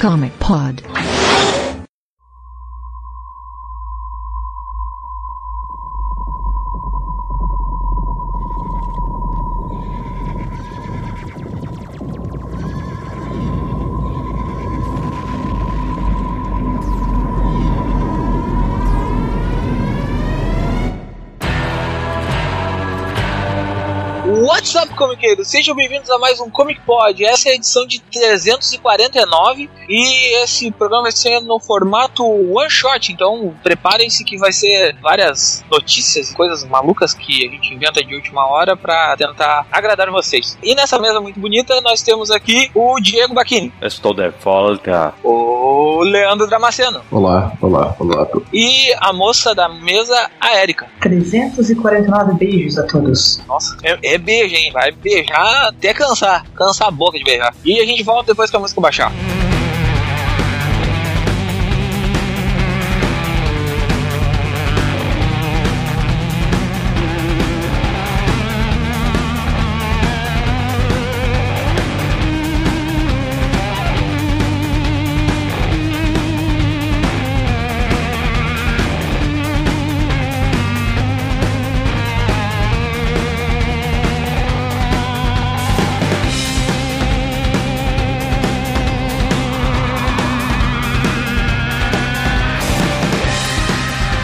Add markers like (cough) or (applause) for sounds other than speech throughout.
Comic Pod. Sejam bem-vindos a mais um Comic Pod. Essa é a edição de 349 e esse programa vai ser no formato one shot, então preparem-se que vai ser várias notícias, coisas malucas que a gente inventa de última hora para tentar agradar vocês. E nessa mesa muito bonita nós temos aqui o Diego Baquini, Estou de volta. o Leandro Damasceno Olá, olá, olá. e a moça da mesa, a Érica. 349 beijos a todos. Nossa, é, é beijo, hein? Vai beijar até cansar. Cansar a boca de beijar. E a gente volta depois que a música baixar.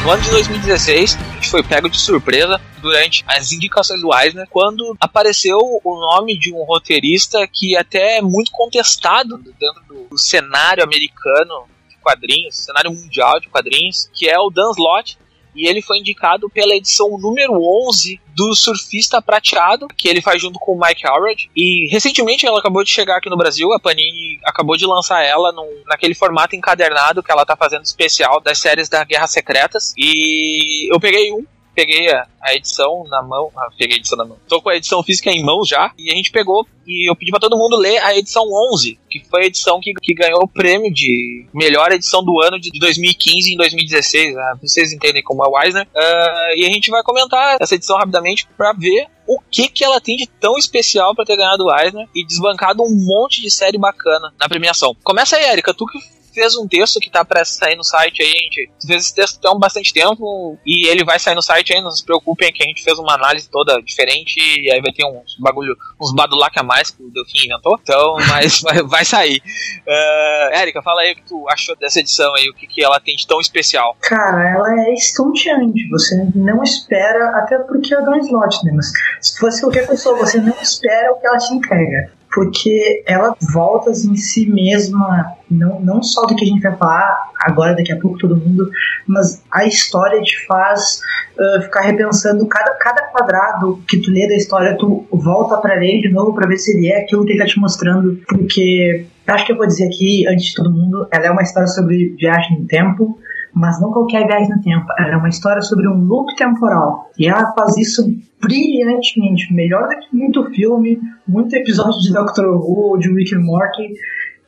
No ano de 2016, a gente foi pego de surpresa durante as indicações do Eisner, quando apareceu o nome de um roteirista que até é muito contestado dentro do cenário americano de quadrinhos, cenário mundial de quadrinhos, que é o Dan Slott, e ele foi indicado pela edição número 11 do Surfista Prateado, que ele faz junto com o Mike Howard. E recentemente ela acabou de chegar aqui no Brasil, a Panini acabou de lançar ela num, naquele formato encadernado que ela tá fazendo especial das séries da Guerras Secretas. E eu peguei um. Peguei a, a edição na mão. Ah, peguei a edição na mão. Tô com a edição física em mãos já. E a gente pegou e eu pedi pra todo mundo ler a edição 11, que foi a edição que, que ganhou o prêmio de melhor edição do ano de 2015 e 2016. Ah, vocês entendem como é o Eisner. Ah, e a gente vai comentar essa edição rapidamente pra ver o que que ela tem de tão especial pra ter ganhado o Eisner e desbancado um monte de série bacana na premiação. Começa aí, Erika, tu que fez um texto que tá pra sair no site aí, gente. Tu fez esse texto tem bastante tempo e ele vai sair no site aí, não se preocupem que a gente fez uma análise toda diferente e aí vai ter uns bagulho, uns badulac a mais que o Delfim inventou. Então, (laughs) mas vai, vai sair. Uh, Érica, fala aí o que tu achou dessa edição aí, o que, que ela tem de tão especial. Cara, ela é estonteante. Você não espera, até porque é Dan Slott, né? Mas se fosse qualquer pessoa, você não espera o que ela te entrega. Porque ela volta em si mesma, não, não só do que a gente vai falar agora, daqui a pouco, todo mundo, mas a história te faz uh, ficar repensando cada, cada quadrado que tu lê da história, tu volta para ele de novo para ver se ele é aquilo que ele tá te mostrando. Porque acho que eu vou dizer aqui, antes de todo mundo, ela é uma história sobre viagem no tempo, mas não qualquer viagem no tempo. Ela é uma história sobre um loop temporal. E ela faz isso brilhantemente, melhor do que muito filme, muito episódio de Doctor Who ou de Rick and Morty.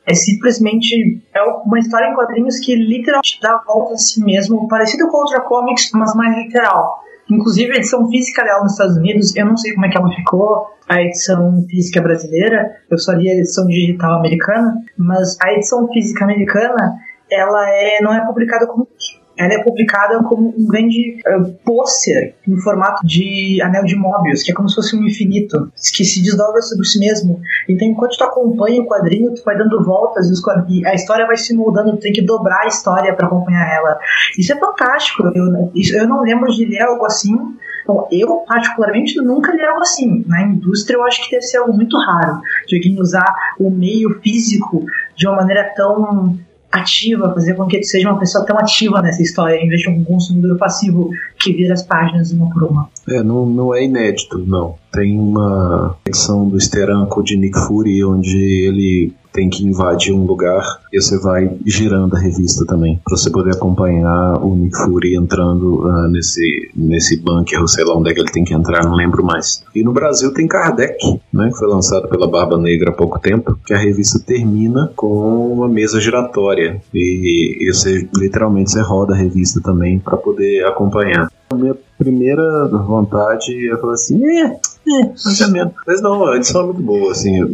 É simplesmente é uma história em quadrinhos que literalmente dá a volta a si mesmo, parecido com outra comics, mas mais literal. Inclusive a edição física dela nos Estados Unidos, eu não sei como é que ela ficou, a edição física brasileira, eu só li a edição digital americana, mas a edição física americana, ela é, não é publicada como ela é publicada como um grande uh, pôster em formato de anel de Mobius, que é como se fosse um infinito, que se desdobra sobre si mesmo. Então, enquanto tu acompanha o quadrinho, tu vai dando voltas e a história vai se moldando, tu tem que dobrar a história para acompanhar ela. Isso é fantástico. Eu, eu não lembro de ler algo assim. Bom, eu, particularmente, nunca li algo assim. Na indústria, eu acho que deve ser algo muito raro de alguém usar o meio físico de uma maneira tão ativa, fazer com que ele seja uma pessoa tão ativa nessa história, em vez de um consumidor passivo que vira as páginas uma por uma. É, não, não é inédito, não. Tem uma edição do Steranko de Nick Fury, onde ele tem que invadir um lugar e você vai girando a revista também, para você poder acompanhar o Nick Fury entrando uh, nesse, nesse bunker, ou sei lá onde é que ele tem que entrar, não lembro mais. E no Brasil tem Kardec, né, que foi lançado pela Barba Negra há pouco tempo, que a revista termina com uma mesa giratória e, e você literalmente você roda a revista também para poder acompanhar. A minha primeira vontade é falar assim: é, Mas é mesmo. Mas não, a edição é muito boa, assim. Eu,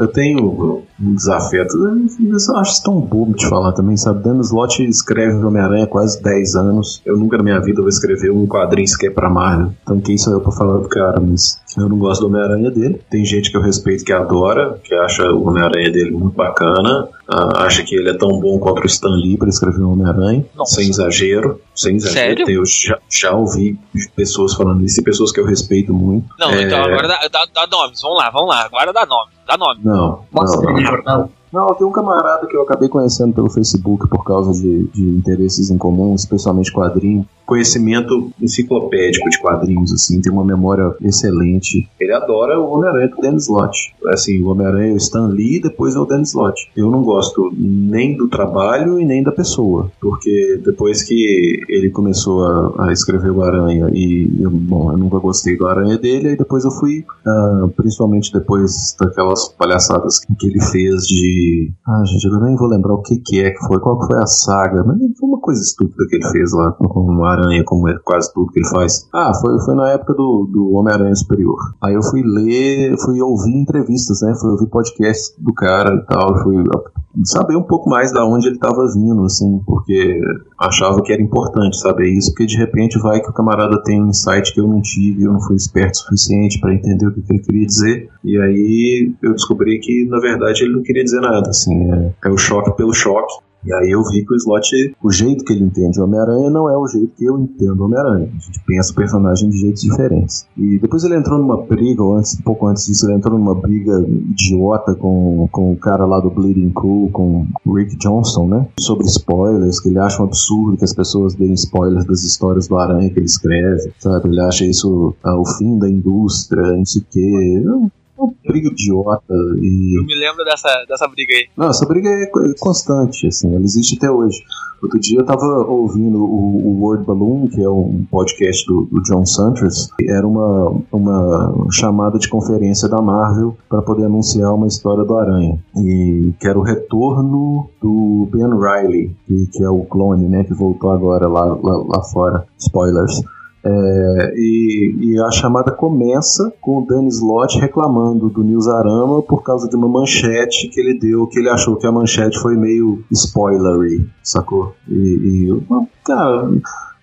eu tenho um desafeto. Eu acho tão bobo de falar também, sabe? Dan Slott escreve Homem-Aranha há quase 10 anos. Eu nunca na minha vida vou escrever um quadrinho sequer pra Marvel. Então quem sou eu pra falar do cara? Mas eu não gosto do Homem-Aranha dele. Tem gente que eu respeito que adora, que acha o Homem-Aranha dele muito bacana. Uh, acha que ele é tão bom quanto o Stan Lee para escrever o Homem-Aranha. Sem exagero. Sem exagero. Sério? Eu já, já ouvi pessoas falando isso e pessoas que eu respeito muito. Não, É, então agora dá, dá, dá nomes. Vamos lá, vamos lá. Agora dá nome. Dá nome. Não, Mostra não, não. jornal. Não, tem um camarada que eu acabei conhecendo pelo Facebook por causa de, de interesses em comum, especialmente quadrinho. Conhecimento enciclopédico de quadrinhos, assim, tem uma memória excelente. Ele adora o Homem-Aranha do Dennis Lott. Assim, o Homem-Aranha é o Stan Lee e depois é o Dennis Lott. Eu não gosto nem do trabalho e nem da pessoa, porque depois que ele começou a, a escrever o Aranha e, eu, bom, eu nunca gostei do Aranha dele, aí depois eu fui, ah, principalmente depois daquelas palhaçadas que ele fez de. Ah, gente, eu nem vou lembrar o que, que é que foi, qual foi a saga, mas foi uma coisa estúpida que ele fez lá com o Aranha, como é quase tudo que ele faz. Ah, foi, foi na época do, do Homem-Aranha Superior. Aí eu fui ler, fui ouvir entrevistas, né? Fui ouvir podcasts do cara e tal, fui saber um pouco mais da onde ele estava vindo, assim, porque achava que era importante saber isso, porque de repente vai que o camarada tem um insight que eu não tive, eu não fui esperto o suficiente para entender o que ele queria dizer, e aí eu descobri que na verdade ele não queria dizer nada, assim, é, é o choque pelo choque. E aí eu vi que o Slot, o jeito que ele entende o Homem-Aranha não é o jeito que eu entendo o Homem-Aranha. A gente pensa o personagem de jeitos diferentes. E depois ele entrou numa briga, ou antes, pouco antes disso, ele entrou numa briga idiota com, com o cara lá do Bleeding Cool, com o Rick Johnson, né? Sobre spoilers, que ele acha um absurdo que as pessoas deem spoilers das histórias do Aranha que ele escreve, sabe? Ele acha isso ah, o fim da indústria, não sei o quê. É uma briga idiota e... Eu me lembro dessa, dessa briga aí. Não, essa briga é co- constante, assim, ela existe até hoje. Outro dia eu tava ouvindo o, o Word Balloon, que é um podcast do, do John Sanders, era uma, uma chamada de conferência da Marvel para poder anunciar uma história do Aranha. E que era o retorno do Ben Riley, que, que é o clone, né, que voltou agora lá, lá, lá fora. Spoilers. É, e, e a chamada começa com o Danny Slott reclamando do Newsarama por causa de uma manchete que ele deu, que ele achou que a manchete foi meio spoilery, sacou? E, e cara,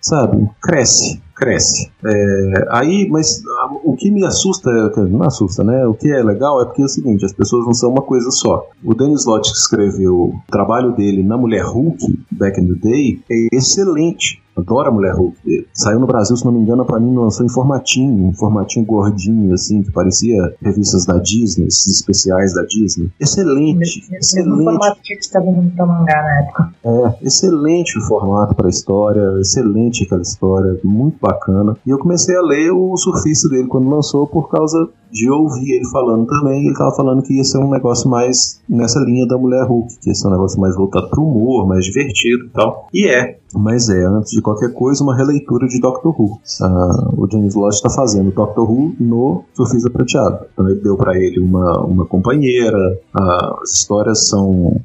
sabe, cresce, cresce. É, aí, mas o que me assusta, é- não assusta, né? O que é legal é porque é o seguinte, as pessoas não são uma coisa só. O Dennis Lott que escreveu o trabalho dele na Mulher Hulk, back in the day, é excelente. Adoro a Mulher Hulk dele. Saiu no Brasil, se não me engano, pra mim lançou em formatinho, um formatinho gordinho, assim, que parecia revistas da Disney, esses especiais da Disney. Excelente, Mesmo excelente. formato que estava vendendo pra mangá na época. É, excelente o formato para a história, excelente aquela história, muito bacana. E eu comecei a ler o Surfista dele quando lançou por causa de ouvir ele falando também. Ele tava falando que ia ser um negócio mais nessa linha da Mulher Hulk, que ia ser um negócio mais voltado pro humor, mais divertido e tal. E é. Mas é, antes de qualquer coisa, uma releitura de Doctor Who. Ah, o James Lodge está fazendo Doctor Who no Surfista Prateado. Então ele deu para ele uma, uma companheira. Ah, as histórias são,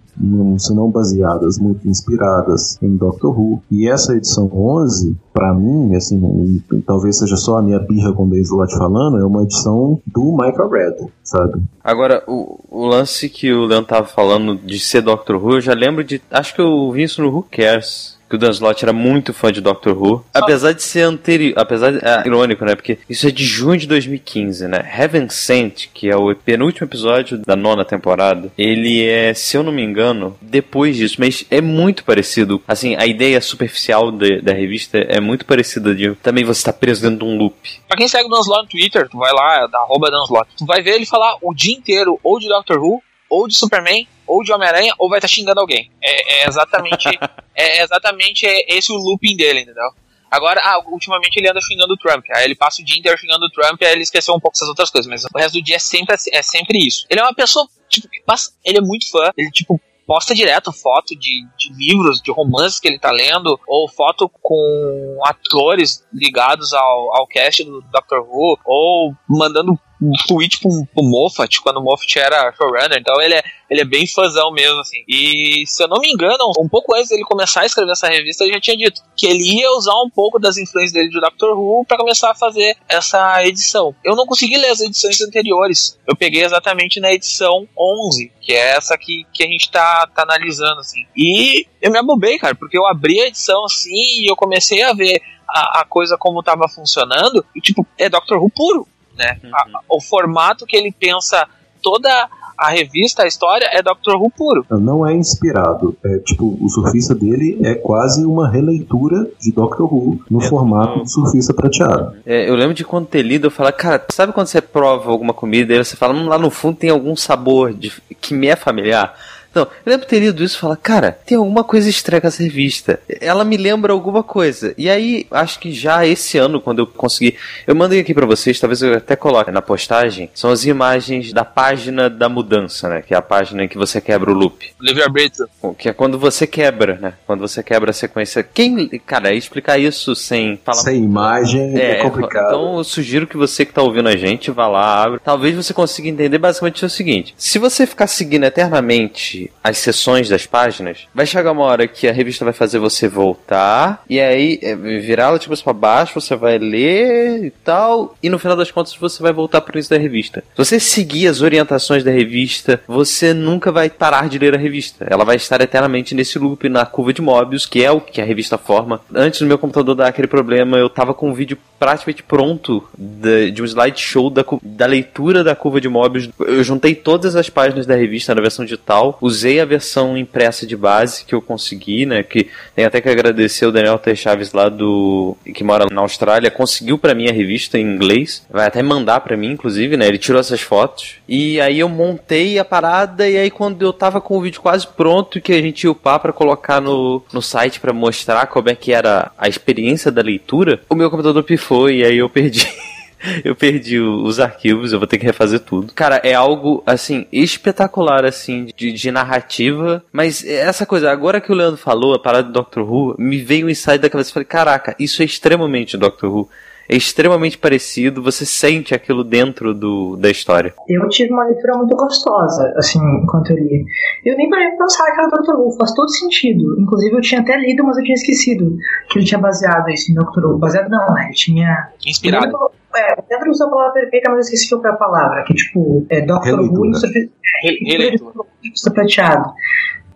se não baseadas, muito inspiradas em Doctor Who. E essa edição 11, para mim, assim, e talvez seja só a minha birra com o James Lodge falando, é uma edição do Michael Red, sabe? Agora, o, o lance que o Leon tava falando de ser Doctor Who, eu já lembro de. Acho que eu vi isso no Who Cares. Que o Dan Slott era muito fã de Doctor Who. Apesar de ser anterior. Apesar de. É irônico, né? Porque isso é de junho de 2015, né? Heaven Sent, que é o penúltimo episódio da nona temporada, ele é, se eu não me engano, depois disso. Mas é muito parecido. Assim, a ideia superficial de- da revista é muito parecida de também você estar preso dentro de um loop. Pra quem segue o Dan Slott no Twitter, tu vai lá, da arroba Dan Slott, tu vai ver ele falar o dia inteiro ou de Doctor Who, ou de Superman, ou de Homem-Aranha, ou vai estar xingando alguém. É, é exatamente, (laughs) é exatamente esse o looping dele, entendeu? Agora, ah, ultimamente ele anda xingando o Trump. Aí ele passa o dia inteiro xingando o Trump, aí ele esqueceu um pouco essas outras coisas. Mas o resto do dia é sempre, assim- é sempre isso. Ele é uma pessoa, tipo, mas ele é muito fã. Ele, tipo, posta direto foto de, de livros, de romances que ele tá lendo, ou foto com atores ligados ao, ao cast do Doctor Who, ou mandando tweet pro, pro Moffat, quando o Moffat era showrunner, então ele é, ele é bem fãzão mesmo, assim. E se eu não me engano, um pouco antes dele começar a escrever essa revista, ele já tinha dito que ele ia usar um pouco das influências dele de Doctor Who para começar a fazer essa edição. Eu não consegui ler as edições anteriores. Eu peguei exatamente na edição 11, que é essa que, que a gente tá, tá analisando, assim. E eu me abobei, cara, porque eu abri a edição assim e eu comecei a ver a, a coisa como estava funcionando, e tipo, é Doctor Who puro, né? Uhum. A, o formato que ele pensa toda a revista, a história é Doctor Who puro. Não é inspirado. É tipo, o surfista dele é quase uma releitura de Doctor Who no é, formato do surfista prateado. É, eu lembro de quando ter lido, eu falo, cara, sabe quando você prova alguma comida e você fala, hum, lá no fundo tem algum sabor de, que me é familiar? Não, eu lembro de ter lido isso e falar, cara, tem alguma coisa estranha com essa revista. Ela me lembra alguma coisa. E aí, acho que já esse ano, quando eu consegui. Eu mandei aqui para vocês, talvez eu até coloque na postagem. São as imagens da página da mudança, né? Que é a página em que você quebra o loop. Livre-arbítrio. Que é quando você quebra, né? Quando você quebra a sequência. Quem. Cara, explicar isso sem falar. Sem imagem é, é complicado. Então eu sugiro que você que tá ouvindo a gente vá lá, abre. Talvez você consiga entender basicamente o seguinte: se você ficar seguindo eternamente as sessões das páginas, vai chegar uma hora que a revista vai fazer você voltar e aí é, virá-la tipo para baixo, você vai ler e tal, e no final das contas você vai voltar para o início da revista. Se você seguir as orientações da revista, você nunca vai parar de ler a revista. Ela vai estar eternamente nesse loop na curva de Mobius, que é o que a revista forma. Antes do meu computador dar aquele problema, eu tava com o vídeo praticamente pronto de, de um slideshow da, da leitura da curva de Mobius. Eu juntei todas as páginas da revista na versão digital, usei a versão impressa de base que eu consegui, né? Que tem até que agradecer o Daniel T. Chaves lá do. que mora na Austrália, conseguiu para mim a revista em inglês. Vai até mandar para mim, inclusive, né? Ele tirou essas fotos. E aí eu montei a parada, e aí quando eu tava com o vídeo quase pronto, que a gente ia upar para colocar no, no site para mostrar como é que era a experiência da leitura, o meu computador pifou e aí eu perdi. (laughs) (laughs) eu perdi os arquivos, eu vou ter que refazer tudo. Cara, é algo, assim, espetacular, assim, de, de narrativa. Mas essa coisa, agora que o Leandro falou, a parada do Doctor Who, me veio um insight da cabeça falei, caraca, isso é extremamente Doctor Who é extremamente parecido, você sente aquilo dentro do, da história. Eu tive uma leitura muito gostosa, assim, enquanto eu li. Eu nem parei pensar que era Dr. Who, faz todo sentido. Inclusive eu tinha até lido, mas eu tinha esquecido que ele tinha baseado isso em Dr. Who. Baseado não, né? Ele tinha... Inspirado. É, o Pedro usou a palavra perfeita, mas eu esqueci qual foi a palavra, que tipo, é Dr. Who em surfista (laughs) prateado.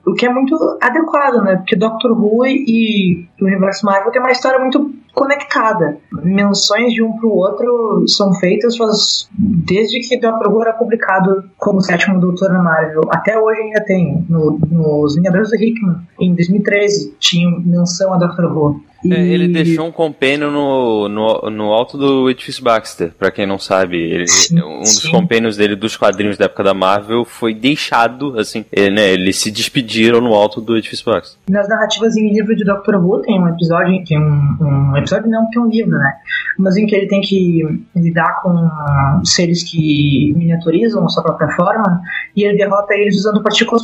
O que é muito adequado, né? Porque Doctor Who e o universo Marvel tem uma história muito conectada. Menções de um pro outro são feitas faz, desde que Doctor Who era publicado como sétimo doutor na Marvel. Até hoje ainda tem. No, nos Vingadores do Hickman, em 2013, tinha menção a Doctor Who. É, ele deixou um compênio no, no, no alto do edifício Baxter, para quem não sabe. Ele, sim, um dos sim. compênios dele dos quadrinhos da época da Marvel foi deixado, assim, ele, né, eles se despediram no alto do edifício Baxter. Nas narrativas em livro de Doctor Who tem um episódio, tem um, um episódio não, que é um livro, né? Mas em que ele tem que lidar com seres que miniaturizam a sua própria forma e ele derrota eles usando partículas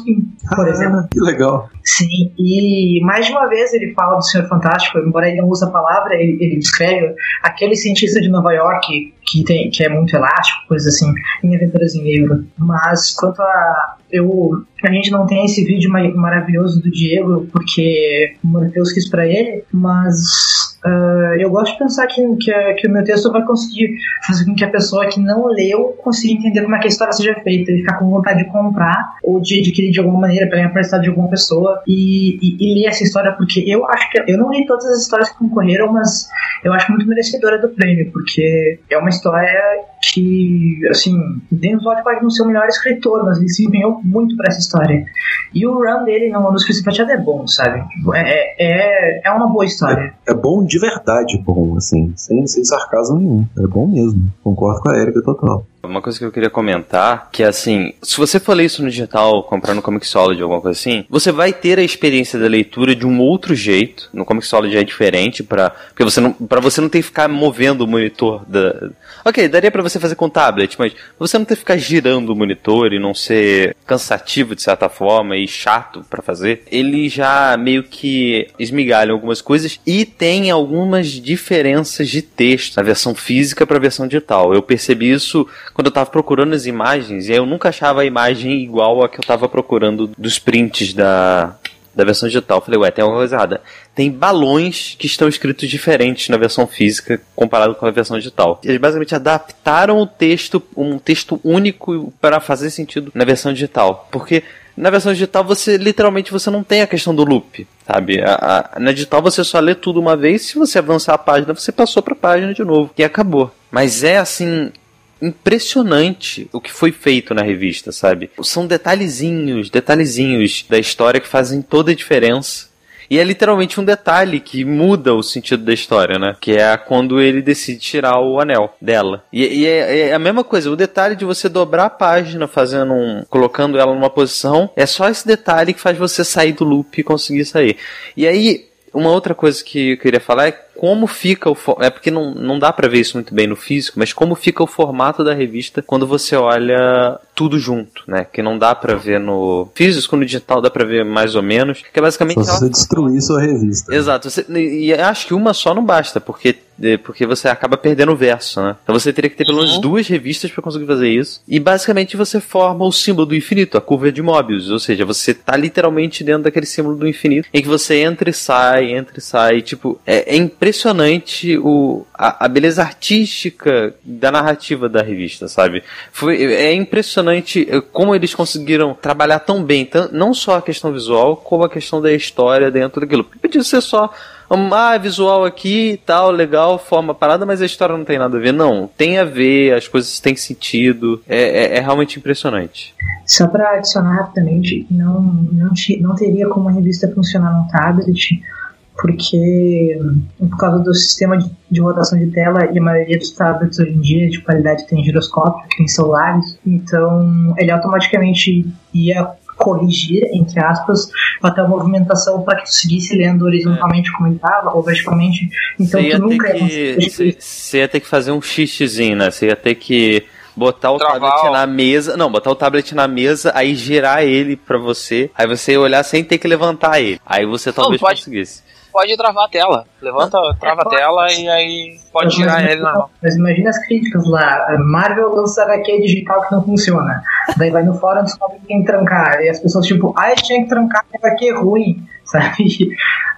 por ah, exemplo. Que legal. Sim, e mais de uma vez ele fala do Senhor Fantástico, embora ele não use a palavra, ele, ele descreve aquele cientista de Nova York que, tem, que é muito elástico, coisa assim, em Aventuras em Livro. Mas quanto a. Eu, a gente não tem esse vídeo maravilhoso do Diego, porque o Morpheus quis pra ele, mas Uh, eu gosto de pensar que, que, que, o meu texto vai conseguir fazer com que a pessoa que não leu consiga entender como é que a história seja feita e ficar com vontade de comprar ou de adquirir de alguma maneira pela emprestado de alguma pessoa e, e, e, ler essa história, porque eu acho que eu não li todas as histórias que concorreram, mas eu acho muito merecedora do prêmio, porque é uma que, assim, Dennis Lodge pode não ser o melhor escritor, mas ele se empenhou muito para essa história. E o run dele no Manuscrito Prateado é bom, sabe? É, é, é uma boa história. É, é bom de verdade bom, assim, sem, sem sarcasmo nenhum. É bom mesmo. Concordo com a Erika total. Uma coisa que eu queria comentar, que é assim, se você for ler isso no digital, comprar no Comixology ou alguma coisa assim, você vai ter a experiência da leitura de um outro jeito. No Comixology é diferente para porque você não para você não ter que ficar movendo o monitor da OK, daria para você fazer com tablet, mas você não ter que ficar girando o monitor e não ser cansativo de certa forma e chato para fazer. Ele já meio que esmigalha algumas coisas e tem algumas diferenças de texto na versão física para a versão digital. Eu percebi isso quando eu tava procurando as imagens, e eu nunca achava a imagem igual a que eu tava procurando dos prints da, da versão digital. Falei, ué, tem alguma coisa errada. Tem balões que estão escritos diferentes na versão física comparado com a versão digital. Eles basicamente adaptaram o texto, um texto único para fazer sentido na versão digital. Porque na versão digital você literalmente você não tem a questão do loop, sabe? A, a, na digital você só lê tudo uma vez, se você avançar a página, você passou para a página de novo e acabou. Mas é assim, impressionante o que foi feito na revista, sabe? São detalhezinhos, detalhezinhos da história que fazem toda a diferença. E é literalmente um detalhe que muda o sentido da história, né? Que é quando ele decide tirar o anel dela. E, e é, é, a mesma coisa, o detalhe de você dobrar a página, fazendo um. colocando ela numa posição, é só esse detalhe que faz você sair do loop e conseguir sair. E aí, uma outra coisa que eu queria falar é como fica o é porque não, não dá para ver isso muito bem no físico, mas como fica o formato da revista quando você olha tudo junto, né? Que não dá para ver no físico, no digital dá para ver mais ou menos, que é basicamente Só você destruir sua revista. Exato, você, e acho que uma só não basta, porque porque você acaba perdendo o verso, né? Então você teria que ter pelo menos uhum. duas revistas para conseguir fazer isso. E basicamente você forma o símbolo do infinito, a curva de Mobius, ou seja, você tá literalmente dentro daquele símbolo do infinito, em que você entra e sai, entra e sai, tipo, é, é impressionante o, a, a, beleza artística da narrativa da revista, sabe? Foi, é impressionante eh, como eles conseguiram trabalhar tão bem, não só a questão visual, como a questão da história dentro daquilo. Podia ser só ah, visual aqui tal, legal, forma parada, mas a história não tem nada a ver. Não, tem a ver, as coisas têm sentido, é, é, é realmente impressionante. Só para adicionar rapidamente, não, não, não teria como a revista funcionar num tablet, porque por causa do sistema de, de, rotação de tela e a maioria dos tablets hoje em dia de qualidade tem giroscópio, tem celulares, então ele automaticamente ia corrigir, entre aspas, até a movimentação para que tu seguisse lendo horizontalmente como ele estava, ou verticalmente. Então tu nunca ia conseguir. Você ia ter que fazer um xistezinho, né? Você ia ter que botar o Travar tablet na mesa. Não, botar o tablet na mesa, aí girar ele pra você. Aí você ia olhar sem ter que levantar ele. Aí você talvez não, pode, conseguisse pode travar a tela. Levanta, trava a tela e aí pode tirar ele na mão. Mas imagina as críticas lá. Marvel lança HQ digital que não funciona. Daí vai no fórum descobre que tem que trancar. E as pessoas, tipo, ai, tinha que trancar, HQ ruim, (laughs) sabe?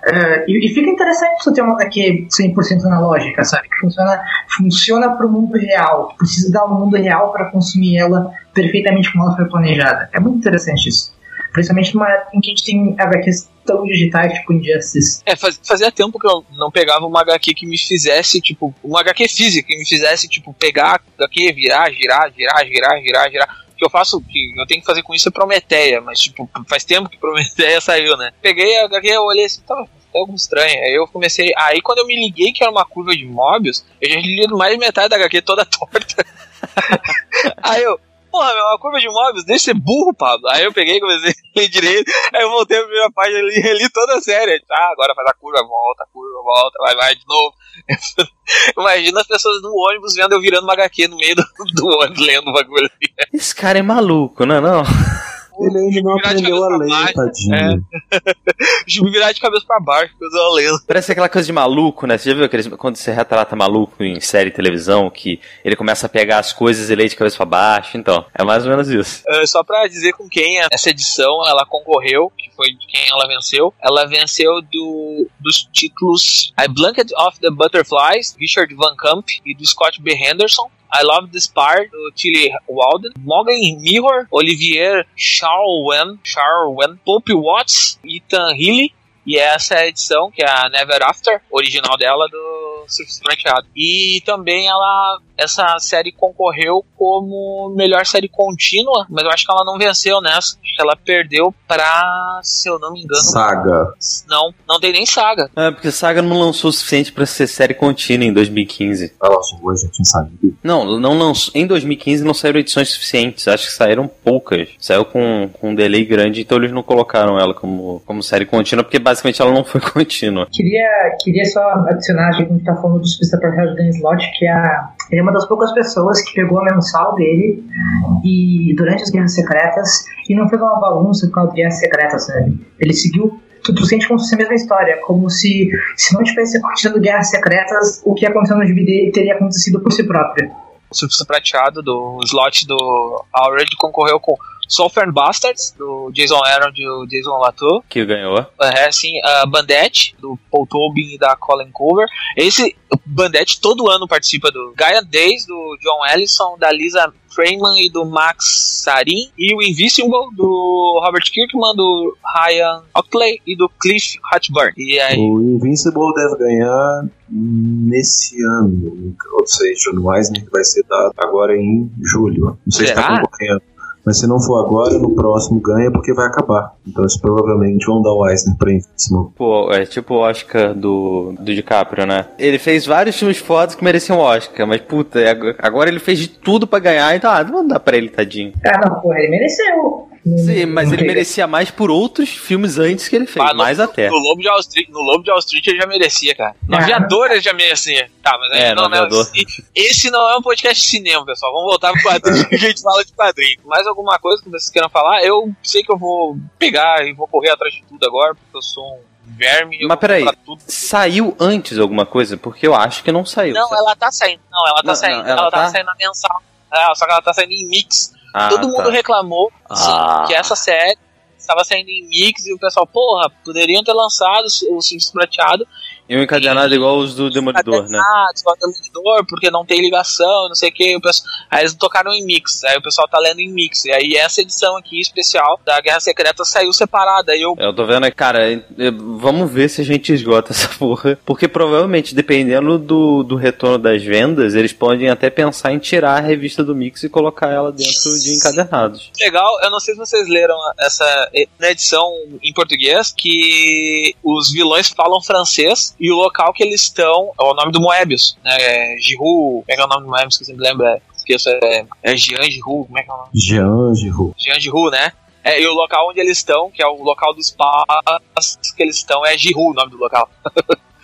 Uh, e, e, fica interessante você ter uma HQ 100% analógica, sabe? Que funciona, funciona para o mundo real. Precisa dar um mundo real para consumir ela perfeitamente como ela foi planejada. É muito interessante isso. Principalmente numa época em que a gente tem HQs tão digitais, tipo Injustice. É, faz, fazia tempo que eu não pegava uma HQ que me fizesse, tipo, uma HQ física que me fizesse, tipo, pegar a HQ, virar, girar, girar, girar, girar, girar que eu faço, que eu tenho que fazer com isso é Prometeia, mas tipo, (laughs) faz tempo que Prometeia (laughs) saiu, né? Peguei a HQ, eu olhei assim, tá, tá algo estranho. Aí eu comecei. Aí quando eu me liguei que era uma curva de Mobius, eu já li mais metade da HQ toda (laughs) torta. aí eu, porra, meu, uma curva de Mobius, deixa ser burro, Pablo. Aí eu peguei, comecei a ler direito, aí eu voltei pra primeira página e li toda a série. Ah, agora faz a curva, volta, curva, volta, vai, vai de novo. (laughs) Imagina as pessoas no ônibus vendo eu virando uma HQ no meio do, do ônibus lendo uma coisa. Esse cara é maluco, não é não? Ele ainda não aprendeu a ler, tadinho. É. (laughs) virar de cabeça pra baixo, eu tô lendo. Parece aquela coisa de maluco, né? Você já viu aqueles, quando você retrata maluco em série de televisão, que ele começa a pegar as coisas e lê de cabeça pra baixo? Então, é mais ou menos isso. É, só pra dizer com quem essa edição ela concorreu, que foi de quem ela venceu. Ela venceu do, dos títulos I Blanket of the Butterflies, Richard Van Camp e do Scott B. Henderson. I Love This Part, do Tilly Walden, Morgan Mirror, Olivier Charwen, Charwen, Pope Watts, Ethan Healy, e essa é a edição, que é a Never After, original dela, do Surfista Prateado. E também ela essa série concorreu como melhor série contínua, mas eu acho que ela não venceu nessa. Acho que ela perdeu pra, se eu não me engano. Saga. Não, não tem nem saga. É, porque Saga não lançou o suficiente para ser série contínua em 2015. Ela lançou já tinha saído. Não, não lançou. Em 2015 não saíram edições suficientes. Acho que saíram poucas. Saiu com, com um delay grande, então eles não colocaram ela como, como série contínua, porque basicamente ela não foi (laughs) contínua. Queria, queria só adicionar, a gente tá falando do Suicide Project Dan Slot, que é a ele é uma das poucas pessoas que pegou a mensal dele e durante as Guerras Secretas e não fez uma bagunça com as Guerras Secretas, né? Ele seguiu tu, sente como se fosse a mesma história, como se se não tivesse acontecido Guerras Secretas, o que aconteceu no dele teria acontecido por si próprio. surfista prateado do slot do Alred concorreu com Southern Bastards, do Jason Aaron e do Jason Latour. Que ganhou. É, sim, uh, Bandette, do Paul Tobin e da Colin Cover. Esse Bandette todo ano participa do Gaia Days, do John Ellison, da Lisa Freeman e do Max Sarin. E o Invisible, do Robert Kirkman, do Ryan Oakley e do Cliff Hatchburn. E aí... O Invincible deve ganhar nesse ano, ou seja, no Eisner que vai ser dado agora em julho. Não sei se está concorrendo. Mas se não for agora, no próximo ganha porque vai acabar. Então eles provavelmente vão dar o Eisner pra Invincible. Pô, é tipo o Oscar do, do DiCaprio, né? Ele fez vários filmes fodas que mereciam Oscar, mas puta, agora ele fez de tudo para ganhar, então ah, não dá pra ele, tadinho. Ah, não, pô, ele mereceu. Sim, mas ele merecia mais por outros filmes antes que ele fez, ah, mais até. No Lobo de Wall Street, no Lobo de Wall Street ele já merecia, cara. No ah. Aviador ele já merecia. Tá, mas é, não, não, esse não é um podcast de cinema, pessoal. Vamos voltar pro quadrinho (laughs) que a gente fala de quadrinho. Mais alguma coisa que vocês queiram falar? Eu sei que eu vou pegar e vou correr atrás de tudo agora, porque eu sou um verme. Mas peraí, saiu antes alguma coisa? Porque eu acho que não saiu. Não, certo? ela tá saindo. Não, ela tá não, saindo. Não, ela, ela tá... tá saindo na mensal. É, só que ela tá saindo em mix. Ah, Todo mundo tá. reclamou ah. que essa série estava saindo em mix e o pessoal, porra, poderiam ter lançado o Simpsons prateado e um encadenado e, igual os do Demolidor, né? Igual o Demolidor, porque não tem ligação, não sei o que. Aí eles tocaram em mix, aí o pessoal tá lendo em mix. E aí essa edição aqui, especial, da Guerra Secreta, saiu separada. Aí eu... eu tô vendo, cara, vamos ver se a gente esgota (laughs) essa porra. Porque provavelmente, dependendo do, do retorno das vendas, eles podem até pensar em tirar a revista do mix e colocar ela dentro de encadernados. Legal, eu não sei se vocês leram essa na edição em português, que os vilões falam francês e o local que eles estão é o nome do Moebius, né? É Giroud, como é que é o nome do Moebius que sempre lembro? É, esqueço, é, é Jean Giroud, como é que é o nome? Jean Giroud. Jean Giroud, né? É, e o local onde eles estão, que é o local dos passos que eles estão, é Giroud o nome do local. (laughs)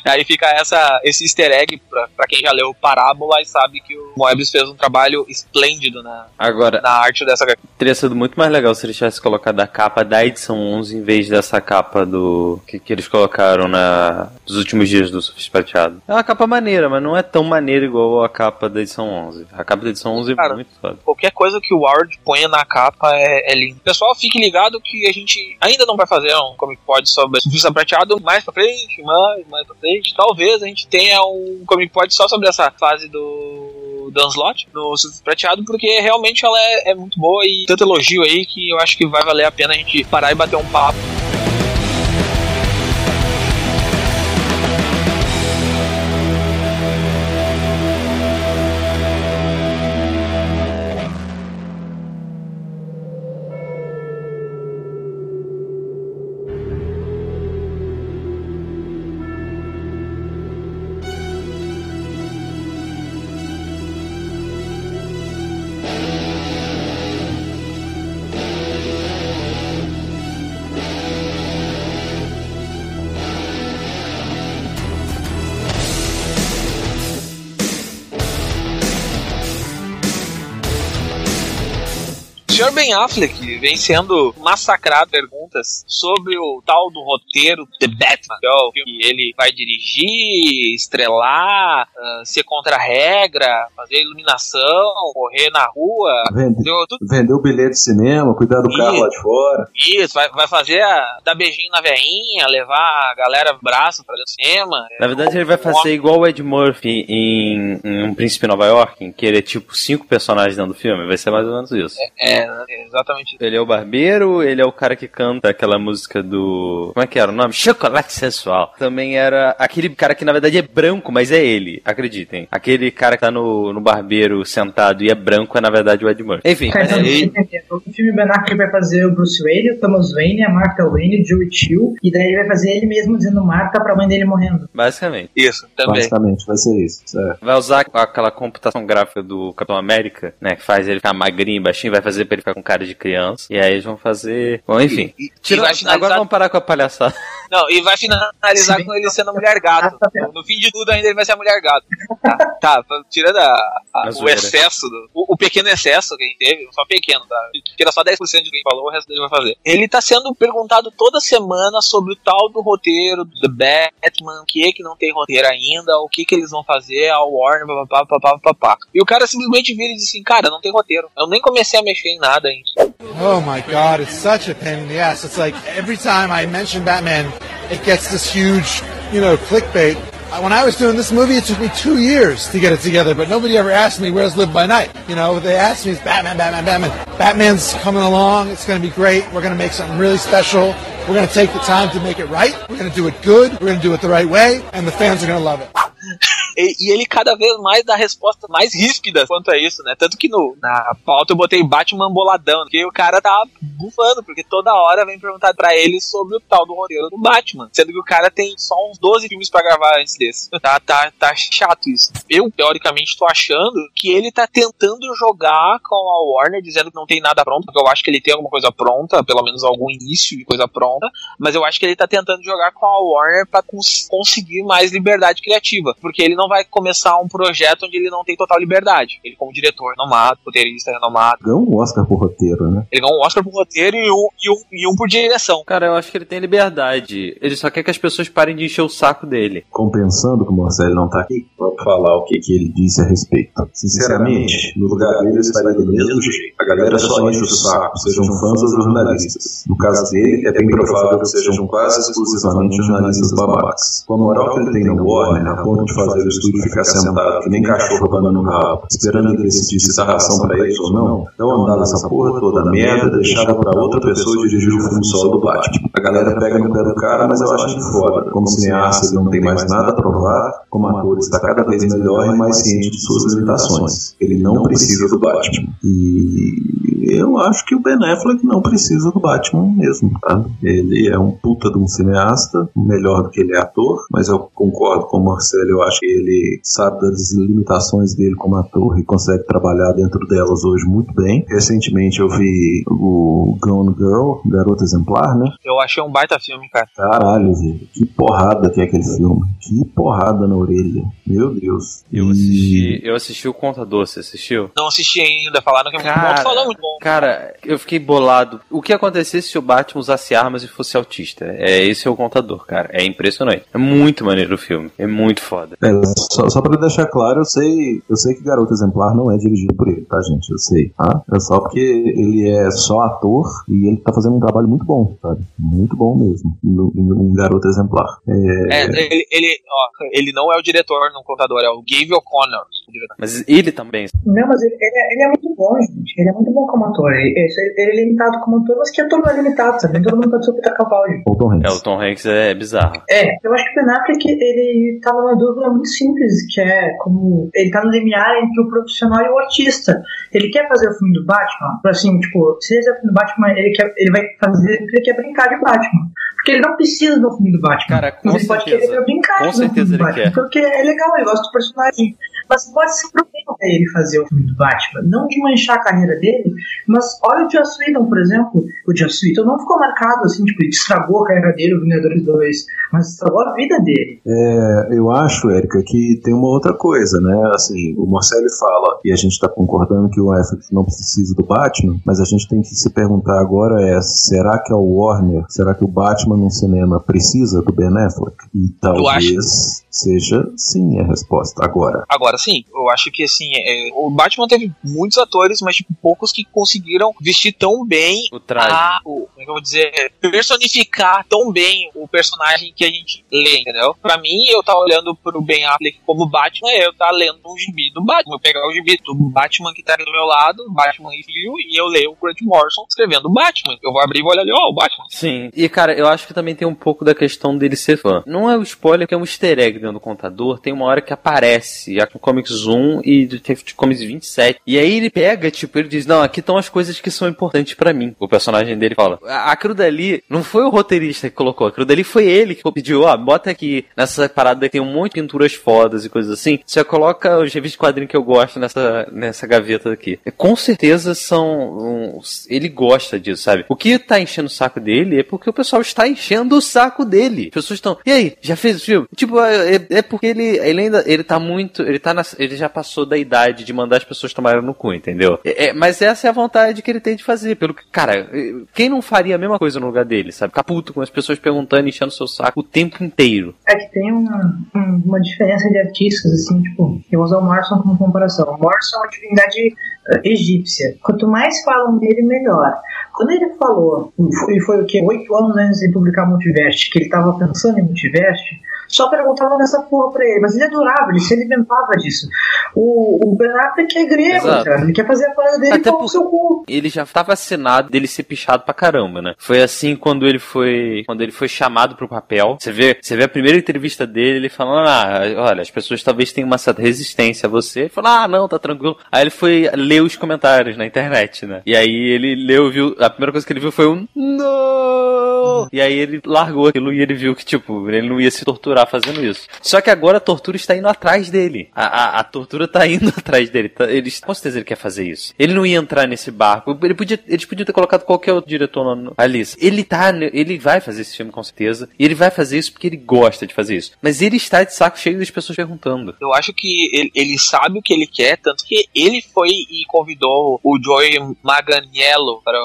(laughs) Aí fica essa, esse easter egg pra, pra quem já leu Parábola e sabe que o Moebius fez um trabalho esplêndido na, Agora, na arte dessa Teria sido muito mais legal se eles tivessem colocado a capa da edição 11 em vez dessa capa do que, que eles colocaram na, dos últimos dias do Surfista Prateado. É uma capa maneira, mas não é tão maneira igual a capa da edição 11. A capa da edição 11 Cara, é muito foda. Qualquer coisa que o Ward ponha na capa é, é lindo. Pessoal, fique ligado que a gente ainda não vai fazer um Comic Pod sobre Surfista Prateado mais pra frente, mais, mais pra frente. Talvez a gente tenha um Comic Pod só sobre essa fase do Dunslot no Prateado, porque realmente ela é, é muito boa e tanto elogio aí que eu acho que vai valer a pena a gente parar e bater um papo. Affleck vem sendo massacrado perguntas sobre o tal do roteiro The Batman, que é o filme que ele vai dirigir, estrelar, uh, ser contra a regra, fazer iluminação, correr na rua. Vender, o bilhete de cinema, cuidar do carro lá de fora. Isso, vai, vai fazer a, dar beijinho na veinha, levar a galera braço pra dentro do cinema. Na verdade, ele vai fazer igual o Ed Murphy em, em Um Príncipe Nova York, em que ele é tipo cinco personagens dentro do filme. Vai ser mais ou menos isso. É, é exatamente. Ele é o barbeiro, ele é o cara que canta aquela música do. Como é que era o nome? Chocolate Sensual. Também era aquele cara que na verdade é branco, mas é ele, acreditem. Aquele cara que tá no, no barbeiro sentado e é branco é na verdade o Ed Murphy. Enfim, mas é ele... O filme Ben Affleck vai fazer o Bruce Wayne, o Thomas Wayne, a Martha Wayne, o Joey Chill, e daí ele vai fazer ele mesmo dizendo Martha pra mãe dele morrendo. Basicamente. Isso, também. Basicamente, vai ser isso. É. Vai usar aquela computação gráfica do Capitão América, né, que faz ele ficar magrinho, baixinho, vai fazer pra ele ficar com cara de criança. E aí eles vão fazer. Bom, enfim. E, e, Tira... Agora vamos parar com a palhaçada. Não, e vai finalizar com ele sendo a mulher gato. No fim de tudo, ainda ele vai ser a mulher gato. Tá, tá tirando a, a, o excesso, do, o, o, pequeno excesso que a gente teve, só pequeno, tá? Tira só 10% de quem falou, o resto dele vai fazer. Ele tá sendo perguntado toda semana sobre o tal do roteiro do The Batman, o que é que não tem roteiro ainda, o que que eles vão fazer, a Warner, papapá, papapá, papapá. E o cara simplesmente vira e diz assim, cara, não tem roteiro. Eu nem comecei a mexer em nada ainda. Oh my god, it's such a pain in the ass. It's like every time I mention Batman, it gets this huge, you know, clickbait. Uh, when I was doing this movie, it took me two years to get it together, but nobody ever asked me where's Live by Night. You know, they asked me, it's Batman, Batman, Batman. Batman's coming along. It's going to be great. We're going to make something really special. We're going to take the time to make it right. We're going to do it good. We're going to do it the right way. And the fans are going to love it. (laughs) E, e, ele cada vez mais dá respostas mais ríspidas quanto a isso, né? Tanto que no, na pauta eu botei Batman boladão, porque o cara tá bufando, porque toda hora vem perguntar para ele sobre o tal do roteiro do Batman. Sendo que o cara tem só uns 12 filmes para gravar antes desse. Tá, tá, tá chato isso. Eu, teoricamente, tô achando que ele tá tentando jogar com a Warner, dizendo que não tem nada pronto, porque eu acho que ele tem alguma coisa pronta, pelo menos algum início de coisa pronta, mas eu acho que ele tá tentando jogar com a Warner para cons conseguir mais liberdade criativa, porque ele não não vai começar um projeto onde ele não tem total liberdade. Ele, como diretor renomado, roteirista renomado. Ganhou um Oscar por roteiro, né? Ele ganhou um Oscar por roteiro e um, e, um, e um por direção. Cara, eu acho que ele tem liberdade. Ele só quer que as pessoas parem de encher o saco dele. Compensando que o Marcelo não tá aqui, vou falar o que, que ele disse a respeito. Sinceramente, no lugar dele, ele estaria do mesmo jeito. A galera só enche o saco, sejam fãs ou jornalistas. No caso dele, é bem provável que sejam quase exclusivamente jornalistas babacas. Com a moral que ele tem no Warner, a ponto de fazer o estúdio ficar sentado, que nem cachorro abanando no rabo, esperando ele decidir se dá ração pra eles ou não, eu andava essa porra toda merda, deixava pra outra pessoa dirigir o filme solo do Batman. A galera pega no pé do cara, mas eu acho que foda. Como cineasta, ele não tem mais nada a provar, como ator está cada vez melhor e mais ciente de suas limitações. Ele não precisa do Batman. E eu acho que o Ben Affleck não precisa do Batman mesmo, tá? Ele é um puta de um cineasta, melhor do que ele é ator, mas eu concordo com o Marcelo, eu acho que ele sabe das limitações dele como ator e consegue trabalhar dentro delas hoje muito bem. Recentemente eu vi o Gone Girl, Garota Exemplar, né? Eu achei um baita filme, cara. Caralho, velho. Que porrada que é aquele filme. Que porrada na orelha. Meu Deus. Eu assisti, eu assisti o Contador, você assistiu? Não assisti ainda, falaram que é muito bom. Falou muito bom. Cara, eu fiquei bolado. O que acontecesse se o Batman usasse armas e fosse autista? É esse é o Contador, cara. É impressionante. É muito maneiro o filme. É muito foda. É, só, só pra deixar claro, eu sei, eu sei que Garoto Exemplar não é dirigido por ele, tá, gente? Eu sei, tá? É só porque ele é só ator e ele tá fazendo um trabalho muito bom, sabe? Muito bom mesmo, em Garoto Exemplar. É, é ele, ele, ó, ele não é o diretor no contador, é o Gabe O'Connor. Mas ele também. Não, mas ele, ele, é, ele, é muito bom, gente. Ele é muito bom como ator. Ele, ele é limitado como ator, mas que ator não é limitado, sabe? Todo mundo pode ser o Peter Capaldi. O Tom Hanks. É, o Tom Hanks é bizarro. É, eu acho que o Ben Affleck, ele tá numa dúvida muito simples, que é como ele tá no limiar entre o profissional e o artista. Ele quer fazer o filme do Batman, assim, tipo, se ele fizer o filme do Batman, ele, quer, ele vai fazer porque ele quer brincar de Batman. Porque ele não precisa do filme do Batman. Cara, com mas ele certeza. pode querer brincar com certeza ele Batman, quer. Porque é legal, ele gosta do personagem. Mas pode ser problema pra ele fazer o filme do Batman. Não de manchar a carreira dele, mas olha o Joss Whedon, por exemplo. O Joss Whedon não ficou marcado assim, tipo, ele estragou a carreira dele, o Vingadores 2, mas estragou a vida dele. É, eu acho, Érica, que tem uma outra coisa, né? Assim, o Marcelo fala, e a gente tá concordando que o Affleck não precisa do Batman, mas a gente tem que se perguntar agora é, será que a Warner, será que o Batman no cinema precisa do Ben Affleck? E talvez seja sim a resposta agora. Agora sim, eu acho que assim, é, o Batman teve muitos atores, mas tipo, poucos que conseguiram vestir tão bem o traje. A, o, como é que eu vou dizer, personificar tão bem o personagem que a gente lê, entendeu? Pra mim, eu tava olhando pro Ben Affleck como Batman, eu tava lendo um gibi do Batman, eu pegar o gibi do Batman que tá ali do meu lado, Batman e filho, e eu leio o Grant Morrison escrevendo Batman. Eu vou abrir e vou olhar ali, ó, oh, o Batman. Sim, e cara, eu acho que também tem um pouco da questão dele ser fã. Não é o spoiler, que é um easter egg dentro do contador, tem uma hora que aparece, Comics 1 e Detective Comics 27. E aí ele pega, tipo, ele diz: Não, aqui estão as coisas que são importantes para mim. O personagem dele fala: A, aquilo dali não foi o roteirista que colocou, aquilo dali foi ele que pediu: Ó, bota aqui nessa parada que tem um monte de pinturas fodas e coisas assim. Você coloca os revistas de quadrinhos que eu gosto nessa, nessa gaveta aqui. Com certeza são. Um, ele gosta disso, sabe? O que tá enchendo o saco dele é porque o pessoal está enchendo o saco dele. As pessoas estão. E aí, já fez o filme? Tipo, é, é porque ele, ele ainda. Ele tá muito. Ele tá na, Ele já passou da idade de mandar as pessoas tomarem no cu, entendeu? É, é, mas essa é a vontade que ele tem de fazer. Pelo que, cara, quem não faria a mesma coisa no lugar dele, sabe? Ficar puto com as pessoas perguntando, enchendo seu saco o tempo inteiro. É que tem uma, uma diferença de artistas, assim, tipo, eu vou usar o Morrison como comparação. O Morrison é uma divindade egípcia. Quanto mais falam dele, melhor. Quando ele falou, e foi o que? Oito anos antes de publicar Multiverse, que ele estava pensando em Multiverse, só perguntavam nessa porra pra ele, mas ele adorava, ele se alimentava disso. O, o Ben Affleck é grego, cara, ele quer fazer a coisa dele Até com o seu cu. Ele já estava assinado dele ser pichado pra caramba, né? Foi assim quando ele foi quando ele foi chamado pro papel. Você vê, você vê a primeira entrevista dele, ele falando: "Ah, olha, as pessoas talvez tenham uma certa resistência a você". Ele falou: "Ah, não, tá tranquilo". Aí ele foi ler os comentários na internet, né? E aí ele leu, viu, a primeira coisa que ele viu foi um não. E aí ele largou aquilo e ele viu que tipo, ele não ia se torturar fazendo isso. Só que agora a tortura está indo atrás dele. A, a, a tortura tá indo (laughs) atrás dele. Tá, ele, com certeza ele quer fazer isso. Ele não ia entrar nesse barco. Ele podia, eles podiam ter colocado qualquer outro diretor no, ali. Ele tá, ele vai fazer esse filme com certeza. E ele vai fazer isso porque ele gosta de fazer isso. Mas ele está de saco cheio das pessoas perguntando. Eu acho que ele, ele sabe o que ele quer, tanto que ele foi e convidou o Joey Maganiello para